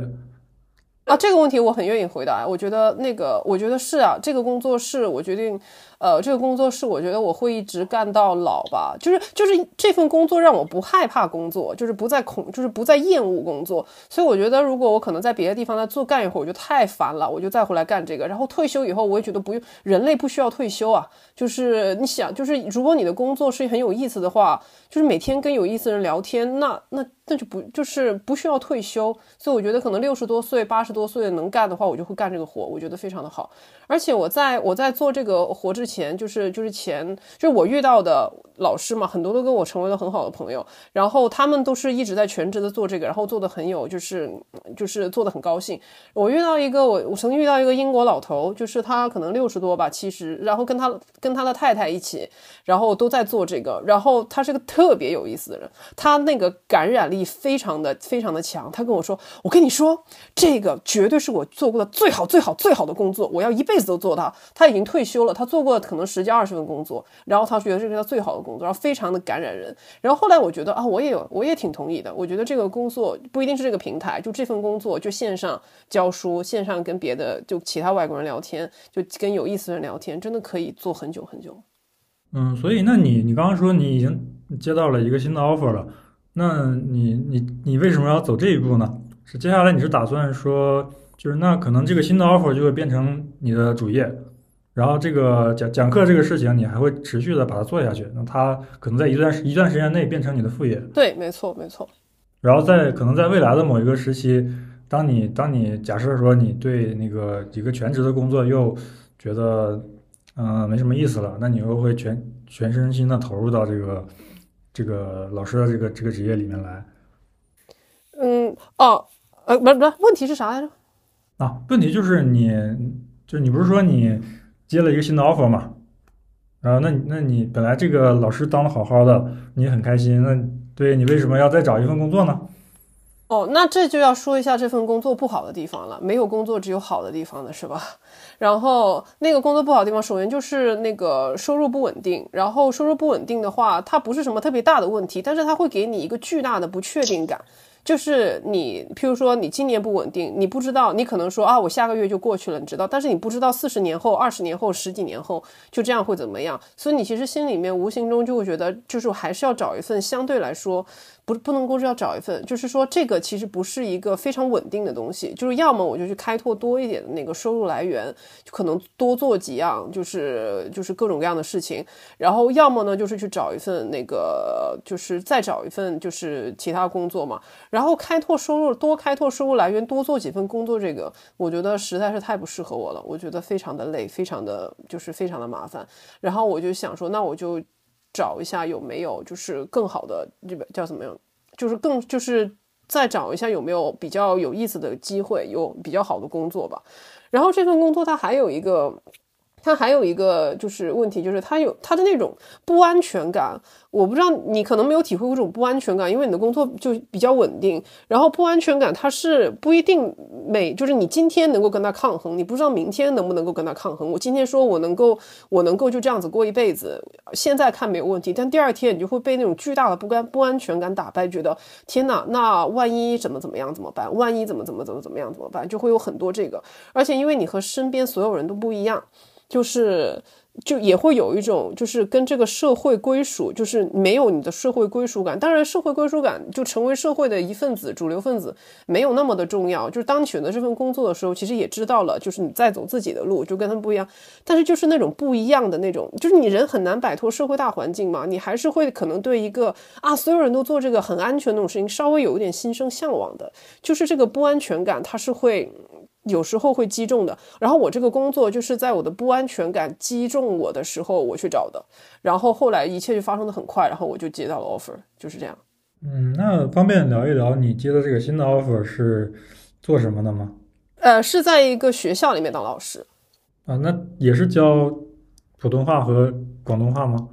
啊，这个问题我很愿意回答。我觉得那个，我觉得是啊，这个工作是我决定，呃，这个工作是我觉得我会一直干到老吧。就是就是这份工作让我不害怕工作，就是不再恐，就是不再厌恶工作。所以我觉得，如果我可能在别的地方再做干一会儿，我就太烦了，我就再回来干这个。然后退休以后，我也觉得不用，人类不需要退休啊。就是你想，就是如果你的工作是很有意思的话，就是每天跟有意思的人聊天，那那那就不就是不需要退休。所以我觉得可能六十多岁、八十多岁能干的话，我就会干这个活，我觉得非常的好。而且我在我在做这个活之前，就是就是前就是我遇到的老师嘛，很多都跟我成为了很好的朋友，然后他们都是一直在全职的做这个，然后做的很有就是就是做的很高兴。我遇到一个我我曾经遇到一个英国老头，就是他可能六十多吧，七十，然后跟他跟他的太太一起，然后都在做这个，然后他是个特别有意思的人，他那个感染力非常的非常的强。他跟我说：“我跟你说，这个绝对是我做过的最好最好最好的工作，我要一辈子都做它。”他已经退休了，他做过可能十几二十份工作，然后他觉得这是他最好的工作，然后非常的感染人。然后后来我觉得啊，我也有我也挺同意的，我觉得这个工作不一定是这个平台，就这份工作就线上教书，线上跟别的就其他外国人聊天，就跟有意思的人聊天，真的可以做很久很久。嗯，所以那你你刚刚说你已经接到了一个新的 offer 了，那你你你为什么要走这一步呢？是接下来你是打算说，就是那可能这个新的 offer 就会变成你的主业，然后这个讲讲课这个事情你还会持续的把它做下去，那它可能在一段一段时间内变成你的副业，对，没错，没错。然后在可能在未来的某一个时期，当你当你假设说你对那个一个全职的工作又觉得嗯、呃没什么意思了，那你又会全全身心的投入到这个这个老师的这个这个职业里面来嗯，哦，呃，不不，问题是啥来着？啊？问题就是你就是你不是说你接了一个新的 offer 嘛？然后那那你本来这个老师当的好好的，你很开心，那对你为什么要再找一份工作呢？哦，那这就要说一下这份工作不好的地方了。没有工作只有好的地方的是吧？然后那个工作不好的地方，首先就是那个收入不稳定。然后收入不稳定的话，它不是什么特别大的问题，但是它会给你一个巨大的不确定感。就是你，譬如说你今年不稳定，你不知道，你可能说啊，我下个月就过去了，你知道，但是你不知道四十年后、二十年后、十几年后就这样会怎么样，所以你其实心里面无形中就会觉得，就是还是要找一份相对来说。不不能够是要找一份，就是说这个其实不是一个非常稳定的东西，就是要么我就去开拓多一点的那个收入来源，就可能多做几样，就是就是各种各样的事情，然后要么呢就是去找一份那个，就是再找一份就是其他工作嘛，然后开拓收入，多开拓收入来源，多做几份工作，这个我觉得实在是太不适合我了，我觉得非常的累，非常的就是非常的麻烦，然后我就想说，那我就。找一下有没有就是更好的这个叫怎么样，就是更就是再找一下有没有比较有意思的机会，有比较好的工作吧。然后这份工作它还有一个。他还有一个就是问题，就是他有他的那种不安全感。我不知道你可能没有体会过这种不安全感，因为你的工作就比较稳定。然后不安全感它是不一定每就是你今天能够跟他抗衡，你不知道明天能不能够跟他抗衡。我今天说我能够我能够就这样子过一辈子，现在看没有问题，但第二天你就会被那种巨大的不安不安全感打败，觉得天哪，那万一怎么怎么样怎么办？万一怎么怎么怎么怎么样怎么办？就会有很多这个，而且因为你和身边所有人都不一样。就是，就也会有一种，就是跟这个社会归属，就是没有你的社会归属感。当然，社会归属感就成为社会的一份子、主流分子，没有那么的重要。就是当你选择这份工作的时候，其实也知道了，就是你在走自己的路，就跟他们不一样。但是就是那种不一样的那种，就是你人很难摆脱社会大环境嘛，你还是会可能对一个啊，所有人都做这个很安全那种事情，稍微有一点心生向往的。就是这个不安全感，它是会。有时候会击中的，然后我这个工作就是在我的不安全感击中我的时候我去找的，然后后来一切就发生的很快，然后我就接到了 offer，就是这样。嗯，那方便聊一聊你接的这个新的 offer 是做什么的吗？呃，是在一个学校里面当老师。啊，那也是教普通话和广东话吗？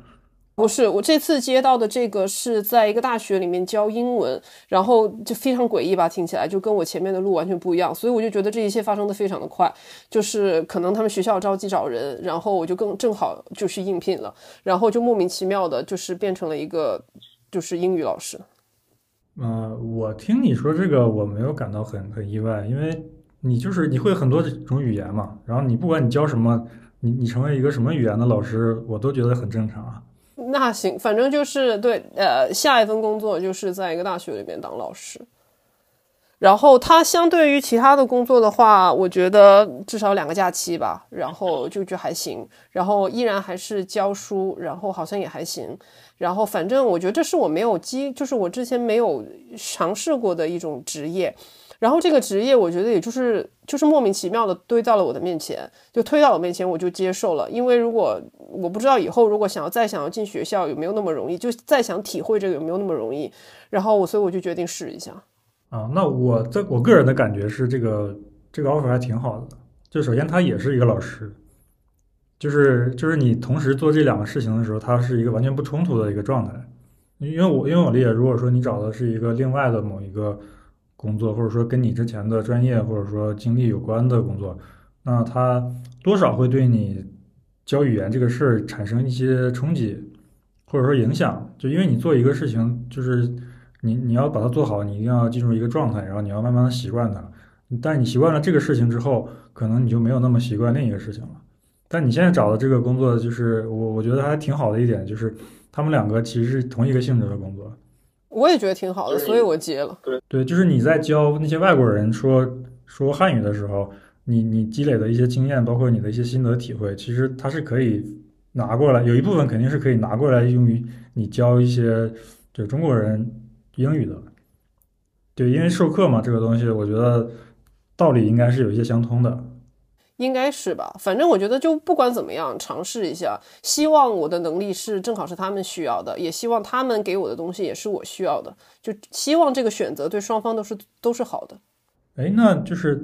不是，我这次接到的这个是在一个大学里面教英文，然后就非常诡异吧，听起来就跟我前面的路完全不一样，所以我就觉得这一切发生的非常的快，就是可能他们学校着急找人，然后我就更正好就去应聘了，然后就莫名其妙的，就是变成了一个就是英语老师。嗯，我听你说这个我没有感到很很意外，因为你就是你会很多种语言嘛，然后你不管你教什么，你你成为一个什么语言的老师，我都觉得很正常啊。那行，反正就是对，呃，下一份工作就是在一个大学里面当老师，然后他相对于其他的工作的话，我觉得至少两个假期吧，然后就就还行，然后依然还是教书，然后好像也还行，然后反正我觉得这是我没有机，就是我之前没有尝试过的一种职业。然后这个职业，我觉得也就是就是莫名其妙的堆到了我的面前，就推到我面前，我就接受了。因为如果我不知道以后如果想要再想要进学校有没有那么容易，就再想体会这个有没有那么容易，然后我所以我就决定试一下。啊，那我在我个人的感觉是，这个这个 offer 还挺好的。就首先他也是一个老师，就是就是你同时做这两个事情的时候，它是一个完全不冲突的一个状态。因为我因为我理解，如果说你找的是一个另外的某一个。工作，或者说跟你之前的专业或者说经历有关的工作，那它多少会对你教语言这个事儿产生一些冲击，或者说影响。就因为你做一个事情，就是你你要把它做好，你一定要进入一个状态，然后你要慢慢的习惯它。但你习惯了这个事情之后，可能你就没有那么习惯另一个事情了。但你现在找的这个工作，就是我我觉得还挺好的一点，就是他们两个其实是同一个性质的工作。我也觉得挺好的，所以我接了。对对，就是你在教那些外国人说说汉语的时候，你你积累的一些经验，包括你的一些心得体会，其实它是可以拿过来，有一部分肯定是可以拿过来用于你教一些就中国人英语的。对，因为授课嘛，这个东西，我觉得道理应该是有一些相通的。应该是吧，反正我觉得就不管怎么样，尝试一下。希望我的能力是正好是他们需要的，也希望他们给我的东西也是我需要的。就希望这个选择对双方都是都是好的。哎，那就是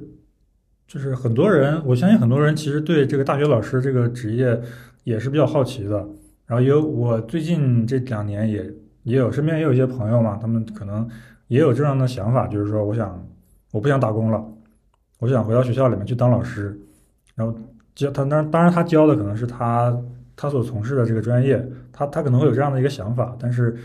就是很多人，我相信很多人其实对这个大学老师这个职业也是比较好奇的。然后有我最近这两年也也有身边也有一些朋友嘛，他们可能也有这样的想法，就是说我想我不想打工了，我想回到学校里面去当老师。然后教他，当当然他教的可能是他他所从事的这个专业，他他可能会有这样的一个想法，但是，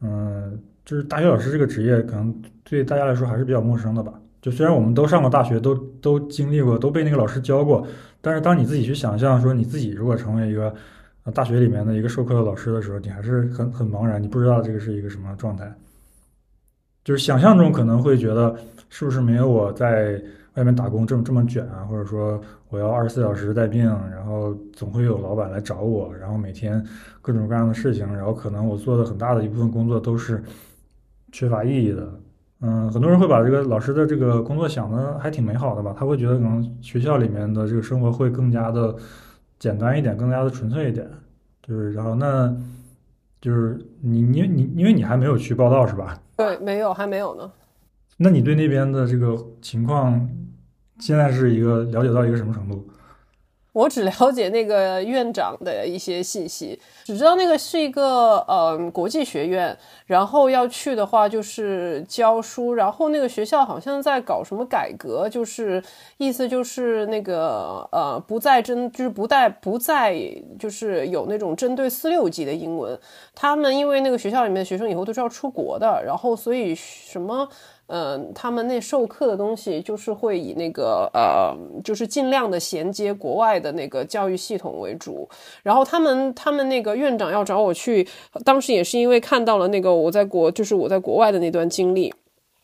嗯，就是大学老师这个职业，可能对大家来说还是比较陌生的吧。就虽然我们都上过大学，都都经历过，都被那个老师教过，但是当你自己去想象说你自己如果成为一个大学里面的一个授课的老师的时候，你还是很很茫然，你不知道这个是一个什么状态。就是想象中可能会觉得是不是没有我在外面打工这么这么卷啊，或者说我要二十四小时带病，然后总会有老板来找我，然后每天各种各样的事情，然后可能我做的很大的一部分工作都是缺乏意义的。嗯，很多人会把这个老师的这个工作想的还挺美好的吧？他会觉得可能学校里面的这个生活会更加的简单一点，更加的纯粹一点。就是然后那，就是你你你，因为你还没有去报道是吧？对，没有，还没有呢。那你对那边的这个情况，现在是一个了解到一个什么程度？我只了解那个院长的一些信息，只知道那个是一个呃国际学院，然后要去的话就是教书，然后那个学校好像在搞什么改革，就是意思就是那个呃不再针就是不带不再就是有那种针对四六级的英文，他们因为那个学校里面的学生以后都是要出国的，然后所以什么。嗯，他们那授课的东西就是会以那个呃，就是尽量的衔接国外的那个教育系统为主。然后他们他们那个院长要找我去，当时也是因为看到了那个我在国就是我在国外的那段经历，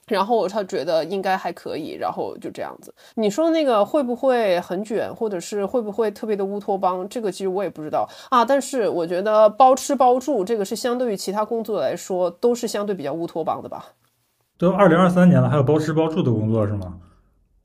然后他觉得应该还可以，然后就这样子。你说那个会不会很卷，或者是会不会特别的乌托邦？这个其实我也不知道啊。但是我觉得包吃包住这个是相对于其他工作来说都是相对比较乌托邦的吧。都二零二三年了，还有包吃包住的工作是吗？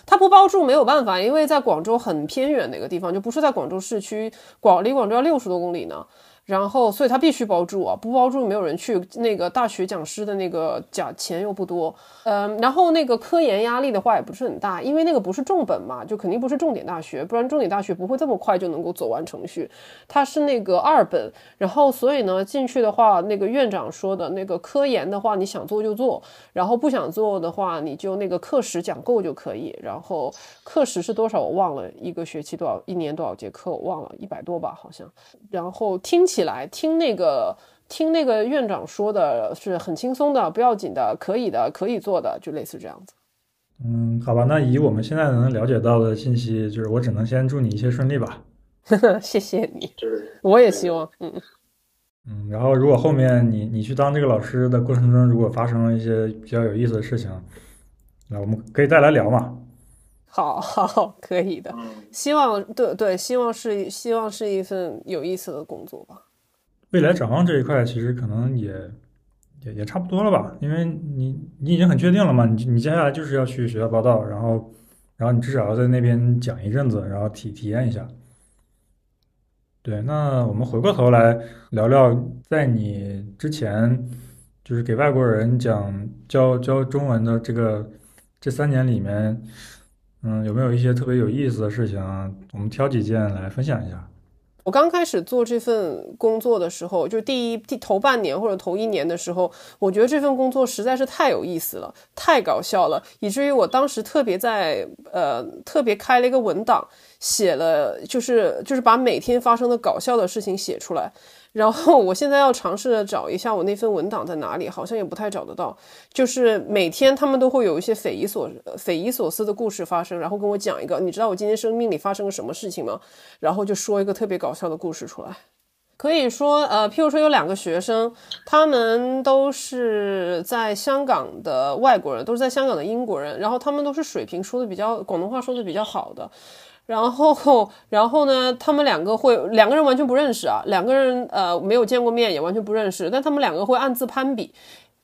他不包住没有办法，因为在广州很偏远的一个地方，就不是在广州市区，广离广州要六十多公里呢。然后，所以他必须包住啊，不包住没有人去。那个大学讲师的那个讲钱又不多，嗯，然后那个科研压力的话也不是很大，因为那个不是重本嘛，就肯定不是重点大学，不然重点大学不会这么快就能够走完程序。他是那个二本，然后所以呢进去的话，那个院长说的那个科研的话，你想做就做，然后不想做的话，你就那个课时讲够就可以。然后课时是多少我忘了，一个学期多少，一年多少节课我忘了，一百多吧好像。然后听起。起来听那个听那个院长说的是很轻松的，不要紧的，可以的，可以做的，就类似这样子。嗯，好吧，那以我们现在能了解到的信息，就是我只能先祝你一切顺利吧。谢谢你，就是我也希望，嗯嗯。然后，如果后面你你去当这个老师的过程中，如果发生了一些比较有意思的事情，那我们可以再来聊嘛。好好，可以的。希望对对，希望是希望是一份有意思的工作吧。未来展望这一块，其实可能也也也差不多了吧，因为你你已经很确定了嘛，你你接下来就是要去学校报道，然后然后你至少要在那边讲一阵子，然后体体验一下。对，那我们回过头来聊聊，在你之前就是给外国人讲教教中文的这个这三年里面。嗯，有没有一些特别有意思的事情？我们挑几件来分享一下。我刚开始做这份工作的时候，就第一第头半年或者头一年的时候，我觉得这份工作实在是太有意思了，太搞笑了，以至于我当时特别在呃特别开了一个文档，写了就是就是把每天发生的搞笑的事情写出来。然后我现在要尝试着找一下我那份文档在哪里，好像也不太找得到。就是每天他们都会有一些匪夷所匪夷所思的故事发生，然后跟我讲一个，你知道我今天生命里发生了什么事情吗？然后就说一个特别搞笑的故事出来。可以说，呃，譬如说有两个学生，他们都是在香港的外国人，都是在香港的英国人，然后他们都是水平说的比较广东话说的比较好的。然后，然后呢？他们两个会两个人完全不认识啊，两个人呃没有见过面，也完全不认识。但他们两个会暗自攀比，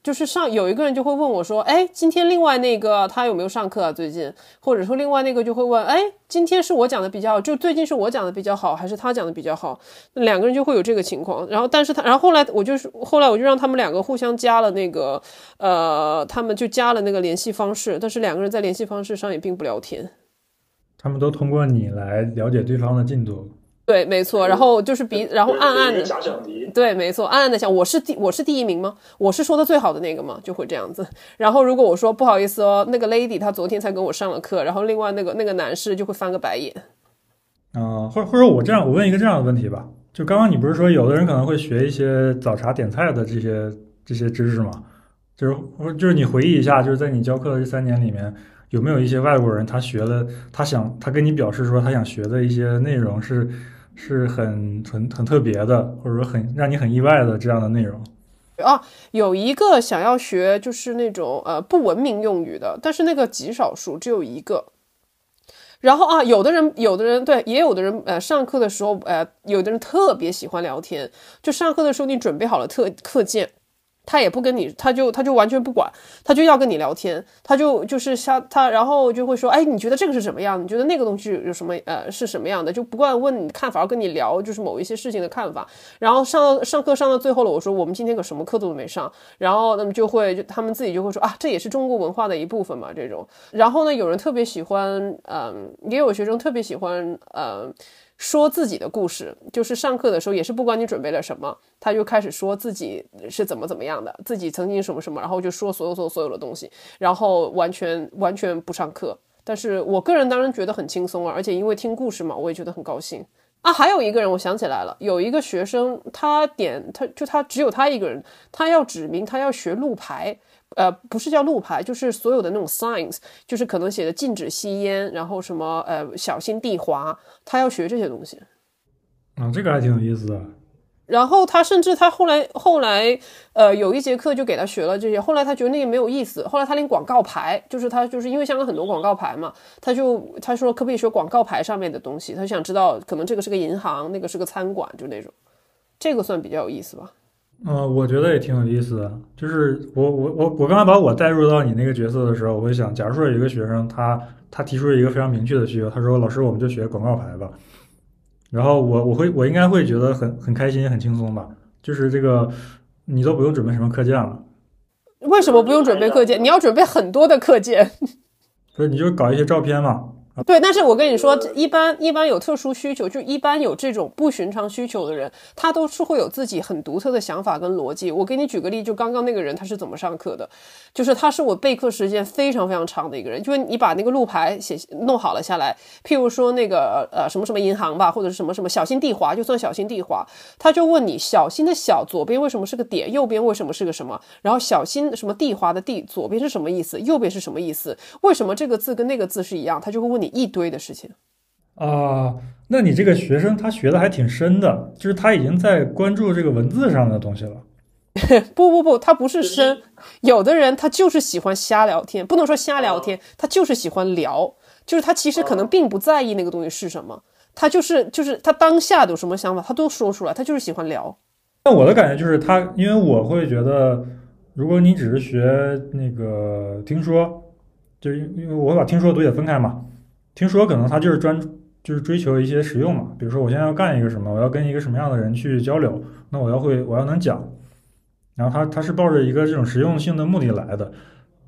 就是上有一个人就会问我说：“哎，今天另外那个他有没有上课啊？最近？”或者说另外那个就会问：“哎，今天是我讲的比较，就最近是我讲的比较好，还是他讲的比较好？”两个人就会有这个情况。然后，但是他，然后后来我就是后来我就让他们两个互相加了那个呃，他们就加了那个联系方式，但是两个人在联系方式上也并不聊天。他们都通过你来了解对方的进度，对，没错。然后就是比，然后暗暗的假想敌，对，没错，暗暗的想，我是第，我是第一名吗？我是说的最好的那个吗？就会这样子。然后如果我说不好意思哦，那个 lady 她昨天才跟我上了课，然后另外那个那个男士就会翻个白眼。啊，或者或者我这样，我问一个这样的问题吧，就刚刚你不是说有的人可能会学一些早茶点菜的这些这些知识吗？就是我就是你回忆一下，就是在你教课的这三年里面，有没有一些外国人他学了，他想他跟你表示说他想学的一些内容是是很很很特别的，或者说很让你很意外的这样的内容？啊，有一个想要学就是那种呃不文明用语的，但是那个极少数，只有一个。然后啊，有的人，有的人对，也有的人，呃，上课的时候，呃，有的人特别喜欢聊天，就上课的时候你准备好了特课件。他也不跟你，他就他就完全不管，他就要跟你聊天，他就就是像他，然后就会说，哎，你觉得这个是什么样？你觉得那个东西有什么呃是什么样的？就不断问你看法，要跟你聊就是某一些事情的看法。然后上上课上到最后了，我说我们今天可什么课都没上。然后那么就会就他们自己就会说啊，这也是中国文化的一部分嘛这种。然后呢，有人特别喜欢，嗯，也有学生特别喜欢，嗯。说自己的故事，就是上课的时候也是不管你准备了什么，他就开始说自己是怎么怎么样的，自己曾经什么什么，然后就说所有所有所有的东西，然后完全完全不上课。但是我个人当然觉得很轻松啊，而且因为听故事嘛，我也觉得很高兴啊。还有一个人，我想起来了，有一个学生，他点他就他只有他一个人，他要指明他要学路牌。呃，不是叫路牌，就是所有的那种 signs，就是可能写的禁止吸烟，然后什么呃小心地滑，他要学这些东西。啊，这个还挺有意思的。然后他甚至他后来后来呃有一节课就给他学了这些，后来他觉得那个没有意思，后来他连广告牌，就是他就是因为香港很多广告牌嘛，他就他说可不可以学广告牌上面的东西，他想知道可能这个是个银行，那个是个餐馆，就那种，这个算比较有意思吧。嗯，我觉得也挺有意思的。就是我我我我刚才把我带入到你那个角色的时候，我会想，假如说有一个学生，他他提出了一个非常明确的需求，他说：“老师，我们就学广告牌吧。”然后我我会我应该会觉得很很开心很轻松吧。就是这个你都不用准备什么课件了。为什么不用准备课件？你要准备很多的课件。不是，你就搞一些照片嘛。对，但是我跟你说，一般一般有特殊需求，就一般有这种不寻常需求的人，他都是会有自己很独特的想法跟逻辑。我给你举个例，就刚刚那个人他是怎么上课的，就是他是我备课时间非常非常长的一个人，就是你把那个路牌写弄好了下来，譬如说那个呃什么什么银行吧，或者是什么什么小心地滑，就算小心地滑，他就问你小心的小左边为什么是个点，右边为什么是个什么，然后小心什么地滑的地左边是什么意思，右边是什么意思，为什么这个字跟那个字是一样，他就会问你一堆的事情。啊，那你这个学生他学的还挺深的，就是他已经在关注这个文字上的东西了。不不不，他不是深，有的人他就是喜欢瞎聊天，不能说瞎聊天，他就是喜欢聊，就是他其实可能并不在意那个东西是什么，他就是就是他当下有什么想法，他都说出来，他就是喜欢聊。那我的感觉就是他，因为我会觉得，如果你只是学那个听说，就是因为我把听说读写分开嘛，听说可能他就是专。就是追求一些实用嘛，比如说我现在要干一个什么，我要跟一个什么样的人去交流，那我要会，我要能讲，然后他他是抱着一个这种实用性的目的来的，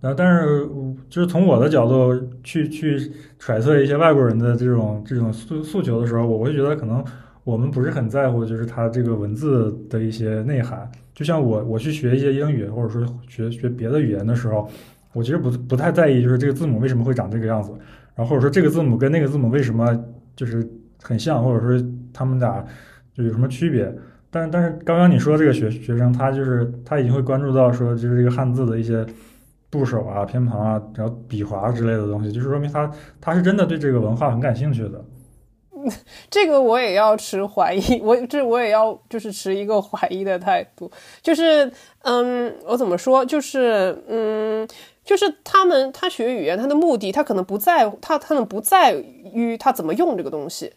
然后，但是就是从我的角度去去揣测一些外国人的这种这种诉诉求的时候，我会觉得可能我们不是很在乎，就是他这个文字的一些内涵，就像我我去学一些英语或者说学学别的语言的时候，我其实不不太在意，就是这个字母为什么会长这个样子，然后或者说这个字母跟那个字母为什么。就是很像，或者说他们俩就有什么区别？但但是刚刚你说这个学学生，他就是他已经会关注到说，就是这个汉字的一些部首啊、偏旁啊，然后笔划之类的东西，就是说明他他是真的对这个文化很感兴趣的。这个我也要持怀疑，我这我也要就是持一个怀疑的态度。就是嗯，我怎么说？就是嗯。就是他们，他学语言，他的目的，他可能不在，他他们不在于他怎么用这个东西，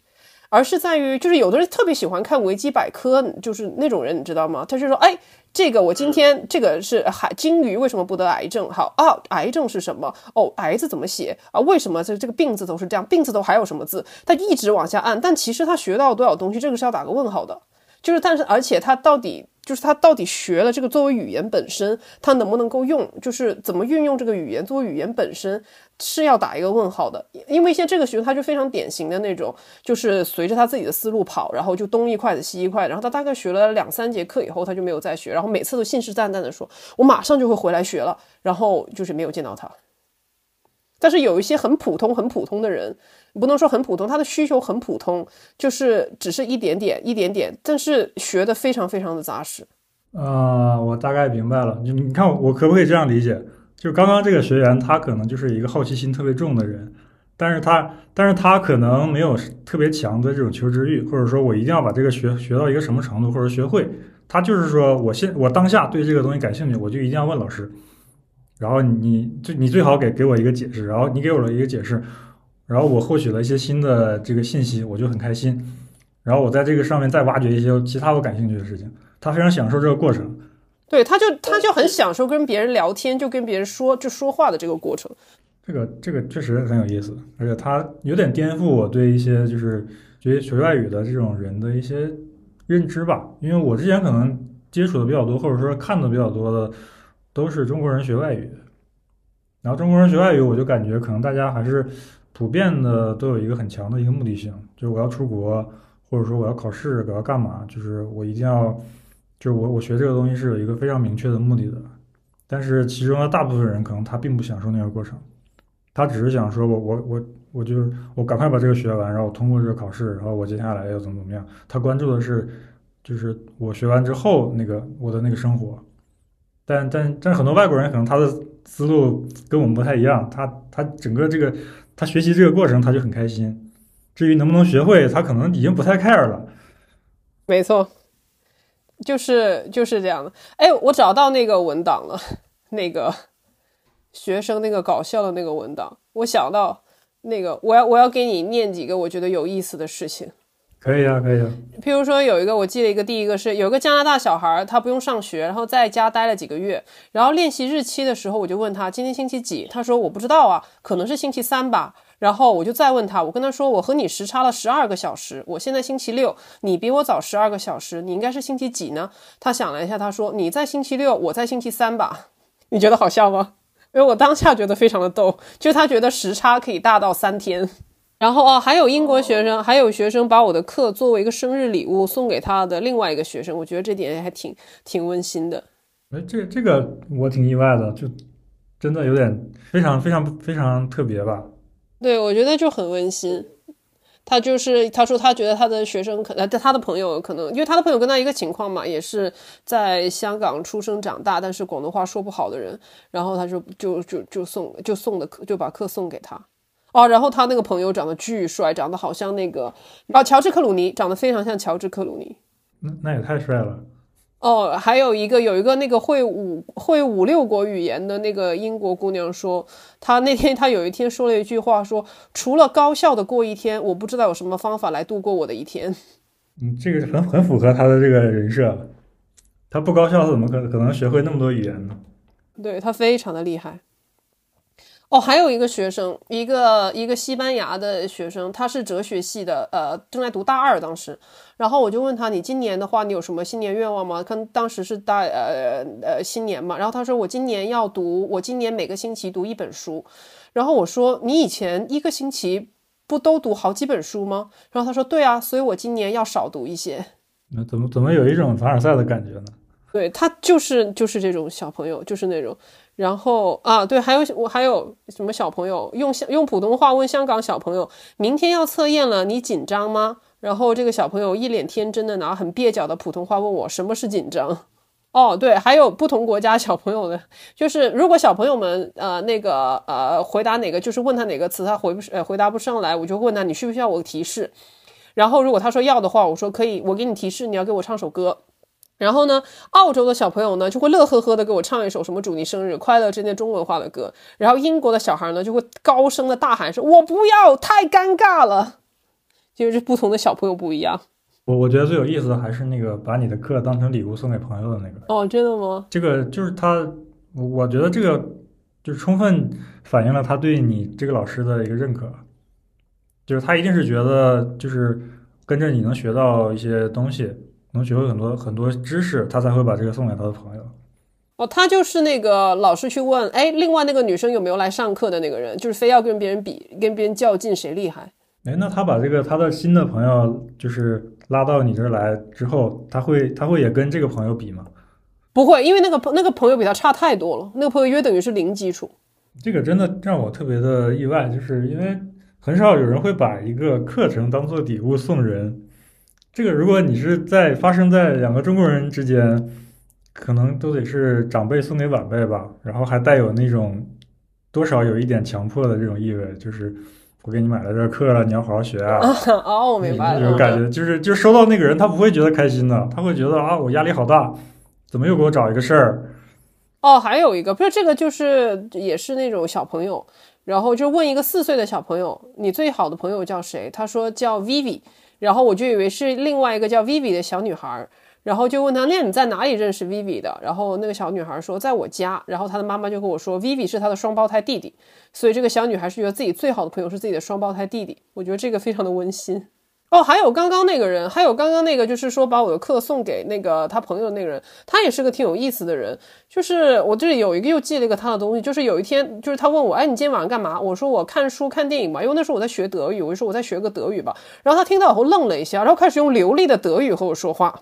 而是在于，就是有的人特别喜欢看维基百科，就是那种人，你知道吗？他就说，哎，这个我今天这个是海鲸鱼为什么不得癌症？好啊，癌症是什么？哦，癌字怎么写啊？为什么这这个病字都是这样？病字头还有什么字？他一直往下按，但其实他学到多少东西，这个是要打个问号的。就是，但是，而且他到底就是他到底学了这个作为语言本身，他能不能够用？就是怎么运用这个语言作为语言本身，是要打一个问号的。因为像这个学生，他就非常典型的那种，就是随着他自己的思路跑，然后就东一块子西一块，然后他大概学了两三节课以后，他就没有再学，然后每次都信誓旦旦的说，我马上就会回来学了，然后就是没有见到他。但是有一些很普通、很普通的人，不能说很普通，他的需求很普通，就是只是一点点、一点点，但是学的非常非常的扎实。啊、我大概明白了。就你看我，我可不可以这样理解？就刚刚这个学员，他可能就是一个好奇心特别重的人，但是他，但是他可能没有特别强的这种求知欲，或者说我一定要把这个学学到一个什么程度，或者学会。他就是说，我现我当下对这个东西感兴趣，我就一定要问老师。然后你就你最好给给我一个解释，然后你给我了一个解释，然后我获取了一些新的这个信息，我就很开心。然后我在这个上面再挖掘一些其他我感兴趣的事情，他非常享受这个过程。对，他就他就很享受跟别人聊天，就跟别人说就说话的这个过程。这个这个确实很有意思，而且他有点颠覆我对一些就是学学外语的这种人的一些认知吧。因为我之前可能接触的比较多，或者说看的比较多的，都是中国人学外语。然后中国人学外语，我就感觉可能大家还是普遍的都有一个很强的一个目的性，就是我要出国，或者说我要考试，我要干嘛，就是我一定要，就是我我学这个东西是有一个非常明确的目的的。但是其中的大部分人可能他并不享受那个过程。他只是想说我我我我就是我赶快把这个学完，然后通过这个考试，然后我接下来要怎么怎么样。他关注的是，就是我学完之后那个我的那个生活。但但但是很多外国人可能他的思路跟我们不太一样，他他整个这个他学习这个过程他就很开心。至于能不能学会，他可能已经不太 care 了。没错，就是就是这样的。哎，我找到那个文档了，那个学生那个搞笑的那个文档，我想到那个，我要我要给你念几个我觉得有意思的事情。可以啊，可以啊。譬如说有一个，我记了一个，第一个是有一个加拿大小孩，他不用上学，然后在家待了几个月，然后练习日期的时候，我就问他今天星期几，他说我不知道啊，可能是星期三吧。然后我就再问他，我跟他说我和你时差了十二个小时，我现在星期六，你比我早十二个小时，你应该是星期几呢？他想了一下，他说你在星期六，我在星期三吧。你觉得好笑吗？因为我当下觉得非常的逗，就他觉得时差可以大到三天。然后哦，还有英国学生，还有学生把我的课作为一个生日礼物送给他的另外一个学生，我觉得这点还挺挺温馨的。哎，这这个我挺意外的，就真的有点非常非常非常特别吧。对，我觉得就很温馨。他就是他说他觉得他的学生可能他的朋友可能因为他的朋友跟他一个情况嘛，也是在香港出生长大，但是广东话说不好的人，然后他就就就就送就送的课就把课送给他。哦，然后他那个朋友长得巨帅，长得好像那个哦，乔治克鲁尼，长得非常像乔治克鲁尼。那那也太帅了。哦，还有一个有一个那个会五会五六国语言的那个英国姑娘说，她那天她有一天说了一句话，说除了高效的过一天，我不知道有什么方法来度过我的一天。嗯，这个很很符合他的这个人设。他不高效，他怎么可可能学会那么多语言呢？对他非常的厉害。哦，还有一个学生，一个一个西班牙的学生，他是哲学系的，呃，正在读大二当时。然后我就问他，你今年的话，你有什么新年愿望吗？看当时是大呃呃新年嘛。然后他说，我今年要读，我今年每个星期读一本书。然后我说，你以前一个星期不都读好几本书吗？然后他说，对啊，所以我今年要少读一些。那怎么怎么有一种凡尔赛的感觉呢？对他就是就是这种小朋友，就是那种。然后啊，对，还有我还有什么小朋友用用普通话问香港小朋友，明天要测验了，你紧张吗？然后这个小朋友一脸天真的拿很蹩脚的普通话问我什么是紧张。哦，对，还有不同国家小朋友的，就是如果小朋友们呃那个呃回答哪个，就是问他哪个词他回不呃回答不上来，我就问他你需不需要我提示？然后如果他说要的话，我说可以，我给你提示，你要给我唱首歌。然后呢，澳洲的小朋友呢就会乐呵呵的给我唱一首什么“祝你生日快乐”这些中文化的歌。然后英国的小孩呢就会高声的大喊说：“我不要，太尴尬了。”就是不同的小朋友不一样。我我觉得最有意思的还是那个把你的课当成礼物送给朋友的那个。哦，真的吗？这个就是他，我我觉得这个就是充分反映了他对你这个老师的一个认可，就是他一定是觉得就是跟着你能学到一些东西。能学会很多很多知识，他才会把这个送给他的朋友。哦，他就是那个老是去问，哎，另外那个女生有没有来上课的那个人，就是非要跟别人比，跟别人较劲谁厉害。哎，那他把这个他的新的朋友就是拉到你这儿来之后，他会他会也跟这个朋友比吗？不会，因为那个朋那个朋友比他差太多了，那个朋友约等于是零基础。这个真的让我特别的意外，就是因为很少有人会把一个课程当做礼物送人。这个如果你是在发生在两个中国人之间，可能都得是长辈送给晚辈吧，然后还带有那种多少有一点强迫的这种意味，就是我给你买了这课了，你要好好学啊。哦，我明白了，那种感觉就是，就收到那个人，他不会觉得开心的，他会觉得啊，我压力好大，怎么又给我找一个事儿？哦，还有一个不是这个，就是也是那种小朋友，然后就问一个四岁的小朋友，你最好的朋友叫谁？他说叫 Vivi，然后我就以为是另外一个叫 Vivi 的小女孩，然后就问她，那你在哪里认识 Vivi 的？然后那个小女孩说在我家，然后她的妈妈就跟我说，Vivi 是她的双胞胎弟弟，所以这个小女孩是觉得自己最好的朋友是自己的双胞胎弟弟，我觉得这个非常的温馨。哦，还有刚刚那个人，还有刚刚那个，就是说把我的课送给那个他朋友那个人，他也是个挺有意思的人。就是我这里有一个又记了一个他的东西，就是有一天，就是他问我，哎，你今天晚上干嘛？我说我看书看电影吧，因为那时候我在学德语，我就说我在学个德语吧。然后他听到以后愣了一下，然后开始用流利的德语和我说话，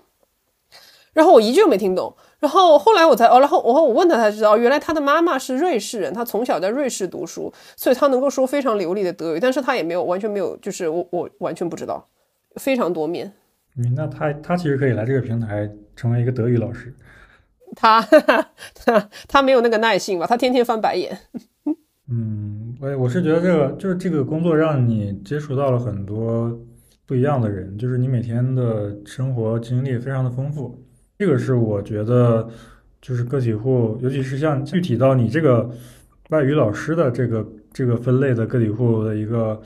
然后我一句都没听懂。然后后来我才哦，然后我我问他才知道，原来他的妈妈是瑞士人，他从小在瑞士读书，所以他能够说非常流利的德语，但是他也没有完全没有，就是我我完全不知道。非常多面，嗯，那他他其实可以来这个平台成为一个德语老师。他他他没有那个耐性吧？他天天翻白眼。嗯，我我是觉得这个就是这个工作让你接触到了很多不一样的人，就是你每天的生活经历非常的丰富。这个是我觉得就是个体户，尤其是像具体到你这个外语老师的这个这个分类的个体户的一个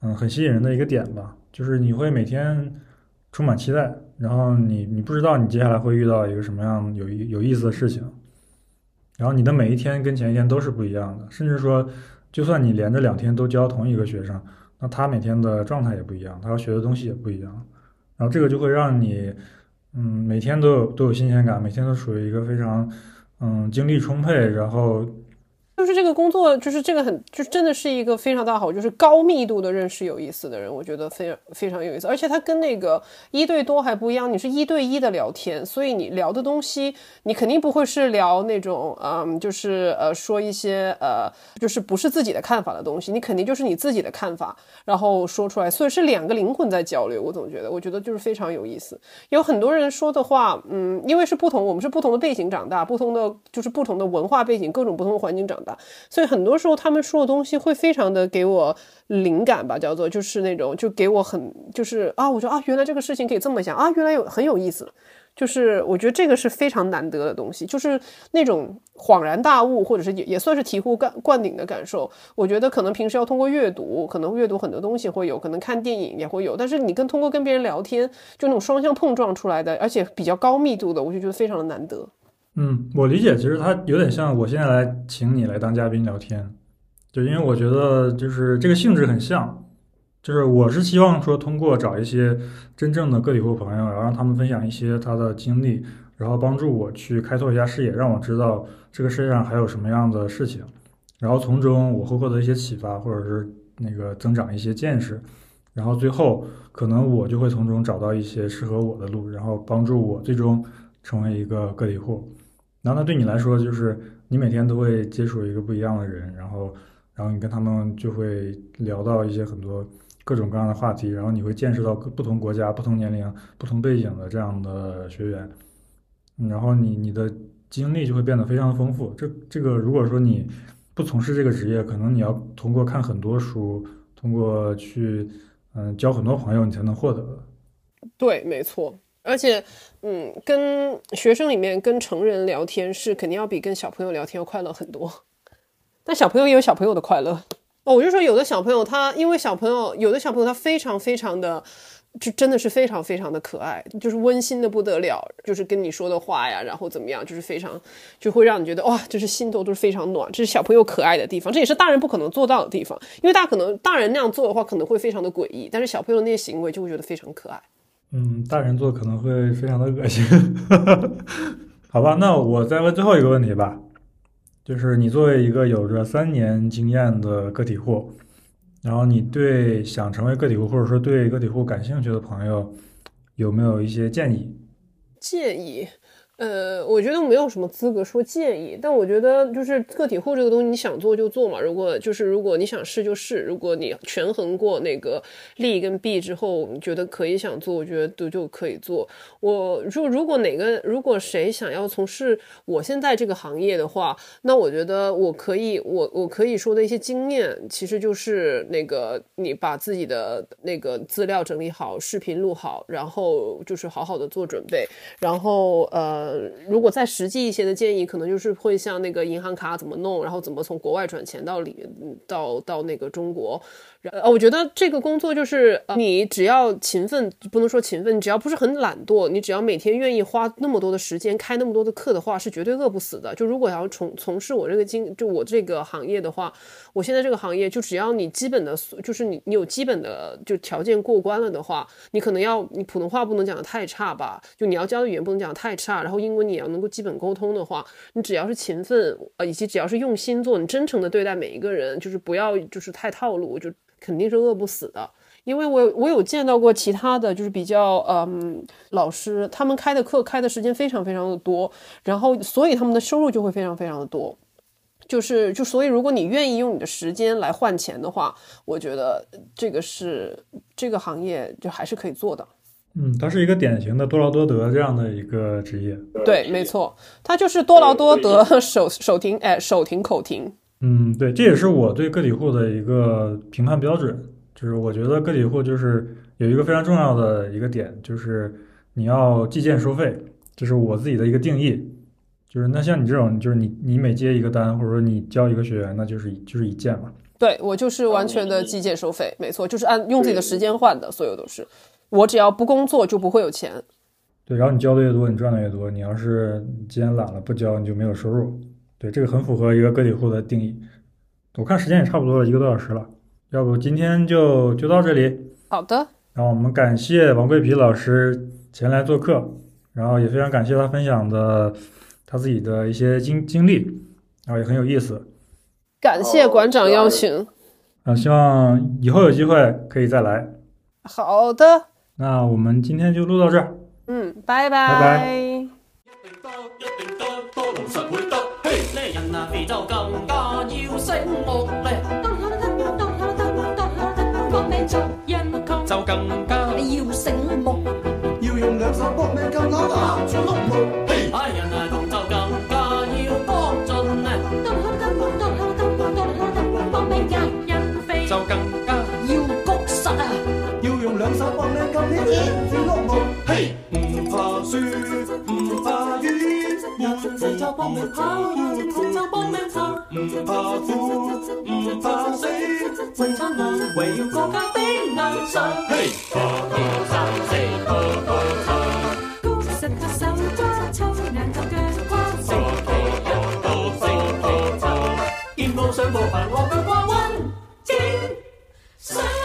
嗯很吸引人的一个点吧。就是你会每天充满期待，然后你你不知道你接下来会遇到一个什么样有有意思的事情，然后你的每一天跟前一天都是不一样的，甚至说，就算你连着两天都教同一个学生，那他每天的状态也不一样，他要学的东西也不一样，然后这个就会让你，嗯，每天都有都有新鲜感，每天都处于一个非常，嗯，精力充沛，然后。就是这个工作，就是这个很，就真的是一个非常大好，就是高密度的认识有意思的人，我觉得非常非常有意思。而且他跟那个一对多还不一样，你是一对一的聊天，所以你聊的东西，你肯定不会是聊那种，嗯，就是呃说一些呃，就是不是自己的看法的东西，你肯定就是你自己的看法，然后说出来，所以是两个灵魂在交流。我总觉得，我觉得就是非常有意思。有很多人说的话，嗯，因为是不同，我们是不同的背景长大，不同的就是不同的文化背景，各种不同的环境长。所以很多时候他们说的东西会非常的给我灵感吧，叫做就是那种就给我很就是啊，我说啊，原来这个事情可以这么想啊，原来有很有意思，就是我觉得这个是非常难得的东西，就是那种恍然大悟，或者是也也算是醍醐灌灌顶的感受。我觉得可能平时要通过阅读，可能阅读很多东西会有，可能看电影也会有，但是你跟通过跟别人聊天，就那种双向碰撞出来的，而且比较高密度的，我就觉得非常的难得。嗯，我理解，其实它有点像我现在来请你来当嘉宾聊天，就因为我觉得就是这个性质很像，就是我是希望说通过找一些真正的个体户朋友，然后让他们分享一些他的经历，然后帮助我去开拓一下视野，让我知道这个世界上还有什么样的事情，然后从中我会获得一些启发，或者是那个增长一些见识，然后最后可能我就会从中找到一些适合我的路，然后帮助我最终成为一个个体户。然后，那对你来说，就是你每天都会接触一个不一样的人，然后，然后你跟他们就会聊到一些很多各种各样的话题，然后你会见识到各不同国家、不同年龄、不同背景的这样的学员，然后你你的经历就会变得非常丰富。这这个，如果说你不从事这个职业，可能你要通过看很多书，通过去嗯交很多朋友，你才能获得。对，没错。而且，嗯，跟学生里面跟成人聊天是肯定要比跟小朋友聊天要快乐很多。但小朋友也有小朋友的快乐哦。我就说，有的小朋友他因为小朋友，有的小朋友他非常非常的，就真的是非常非常的可爱，就是温馨的不得了，就是跟你说的话呀，然后怎么样，就是非常就会让你觉得哇，就是心头都是非常暖。这是小朋友可爱的地方，这也是大人不可能做到的地方。因为大可能大人那样做的话，可能会非常的诡异，但是小朋友那些行为就会觉得非常可爱。嗯，大人做可能会非常的恶心，好吧？那我再问最后一个问题吧，就是你作为一个有着三年经验的个体户，然后你对想成为个体户或者说对个体户感兴趣的朋友，有没有一些建议？建议，呃，我觉得没有什么资格说建议，但我觉得就是个体户这个东西，你想做就做嘛。如果就是如果你想试就试，如果你权衡过那个利跟弊之后，你觉得可以想做，我觉得都就可以做。我如如果哪个如果谁想要从事我现在这个行业的话，那我觉得我可以我我可以说的一些经验，其实就是那个你把自己的那个资料整理好，视频录好，然后就是好好的做准备，然后呃。呃，如果再实际一些的建议，可能就是会像那个银行卡怎么弄，然后怎么从国外转钱到里到到那个中国。呃，我觉得这个工作就是，你只要勤奋，不能说勤奋，你只要不是很懒惰，你只要每天愿意花那么多的时间开那么多的课的话，是绝对饿不死的。就如果要从从事我这个经，就我这个行业的话，我现在这个行业，就只要你基本的，就是你你有基本的就条件过关了的话，你可能要你普通话不能讲的太差吧，就你要教的语言不能讲的太差，然后英文你要能够基本沟通的话，你只要是勤奋，呃，以及只要是用心做，你真诚的对待每一个人，就是不要就是太套路，就。肯定是饿不死的，因为我我有见到过其他的就是比较嗯老师，他们开的课开的时间非常非常的多，然后所以他们的收入就会非常非常的多，就是就所以如果你愿意用你的时间来换钱的话，我觉得这个是这个行业就还是可以做的。嗯，它是一个典型的多劳多得这样的一个职业。对，没错，它就是多劳多得，手手停哎手停口停。嗯，对，这也是我对个体户的一个评判标准，就是我觉得个体户就是有一个非常重要的一个点，就是你要计件收费，这是我自己的一个定义。就是那像你这种，就是你你每接一个单，或者说你教一个学员，那就是就是一件嘛。对我就是完全的计件收费，没错，就是按用自己的时间换的，所有都是。我只要不工作就不会有钱。对，然后你交的越多，你赚的越多。你要是今天懒了不交，你就没有收入。对，这个很符合一个个体户的定义。我看时间也差不多了，一个多小时了，要不今天就就到这里。好的。然后我们感谢王桂皮老师前来做客，然后也非常感谢他分享的他自己的一些经经历，然后也很有意思。感谢馆长邀请。啊，希望以后有机会可以再来。好的。那我们今天就录到这儿。嗯，拜拜。拜拜。要醒目，要用两手搏命更咬打住碌木，哎人啊同就更加要搏尽咧，就更加要谷实啊，要用两手搏命更咬打住碌木，嘿唔怕输唔怕雨。人仔就搏唔怕苦，唔怕死，为咗我，为了国家的理想。嘿，步步三四，步步错，高实个手抓，粗硬就腳跨，四步又到四步錯，見步上步行，和腳跨穩，精神。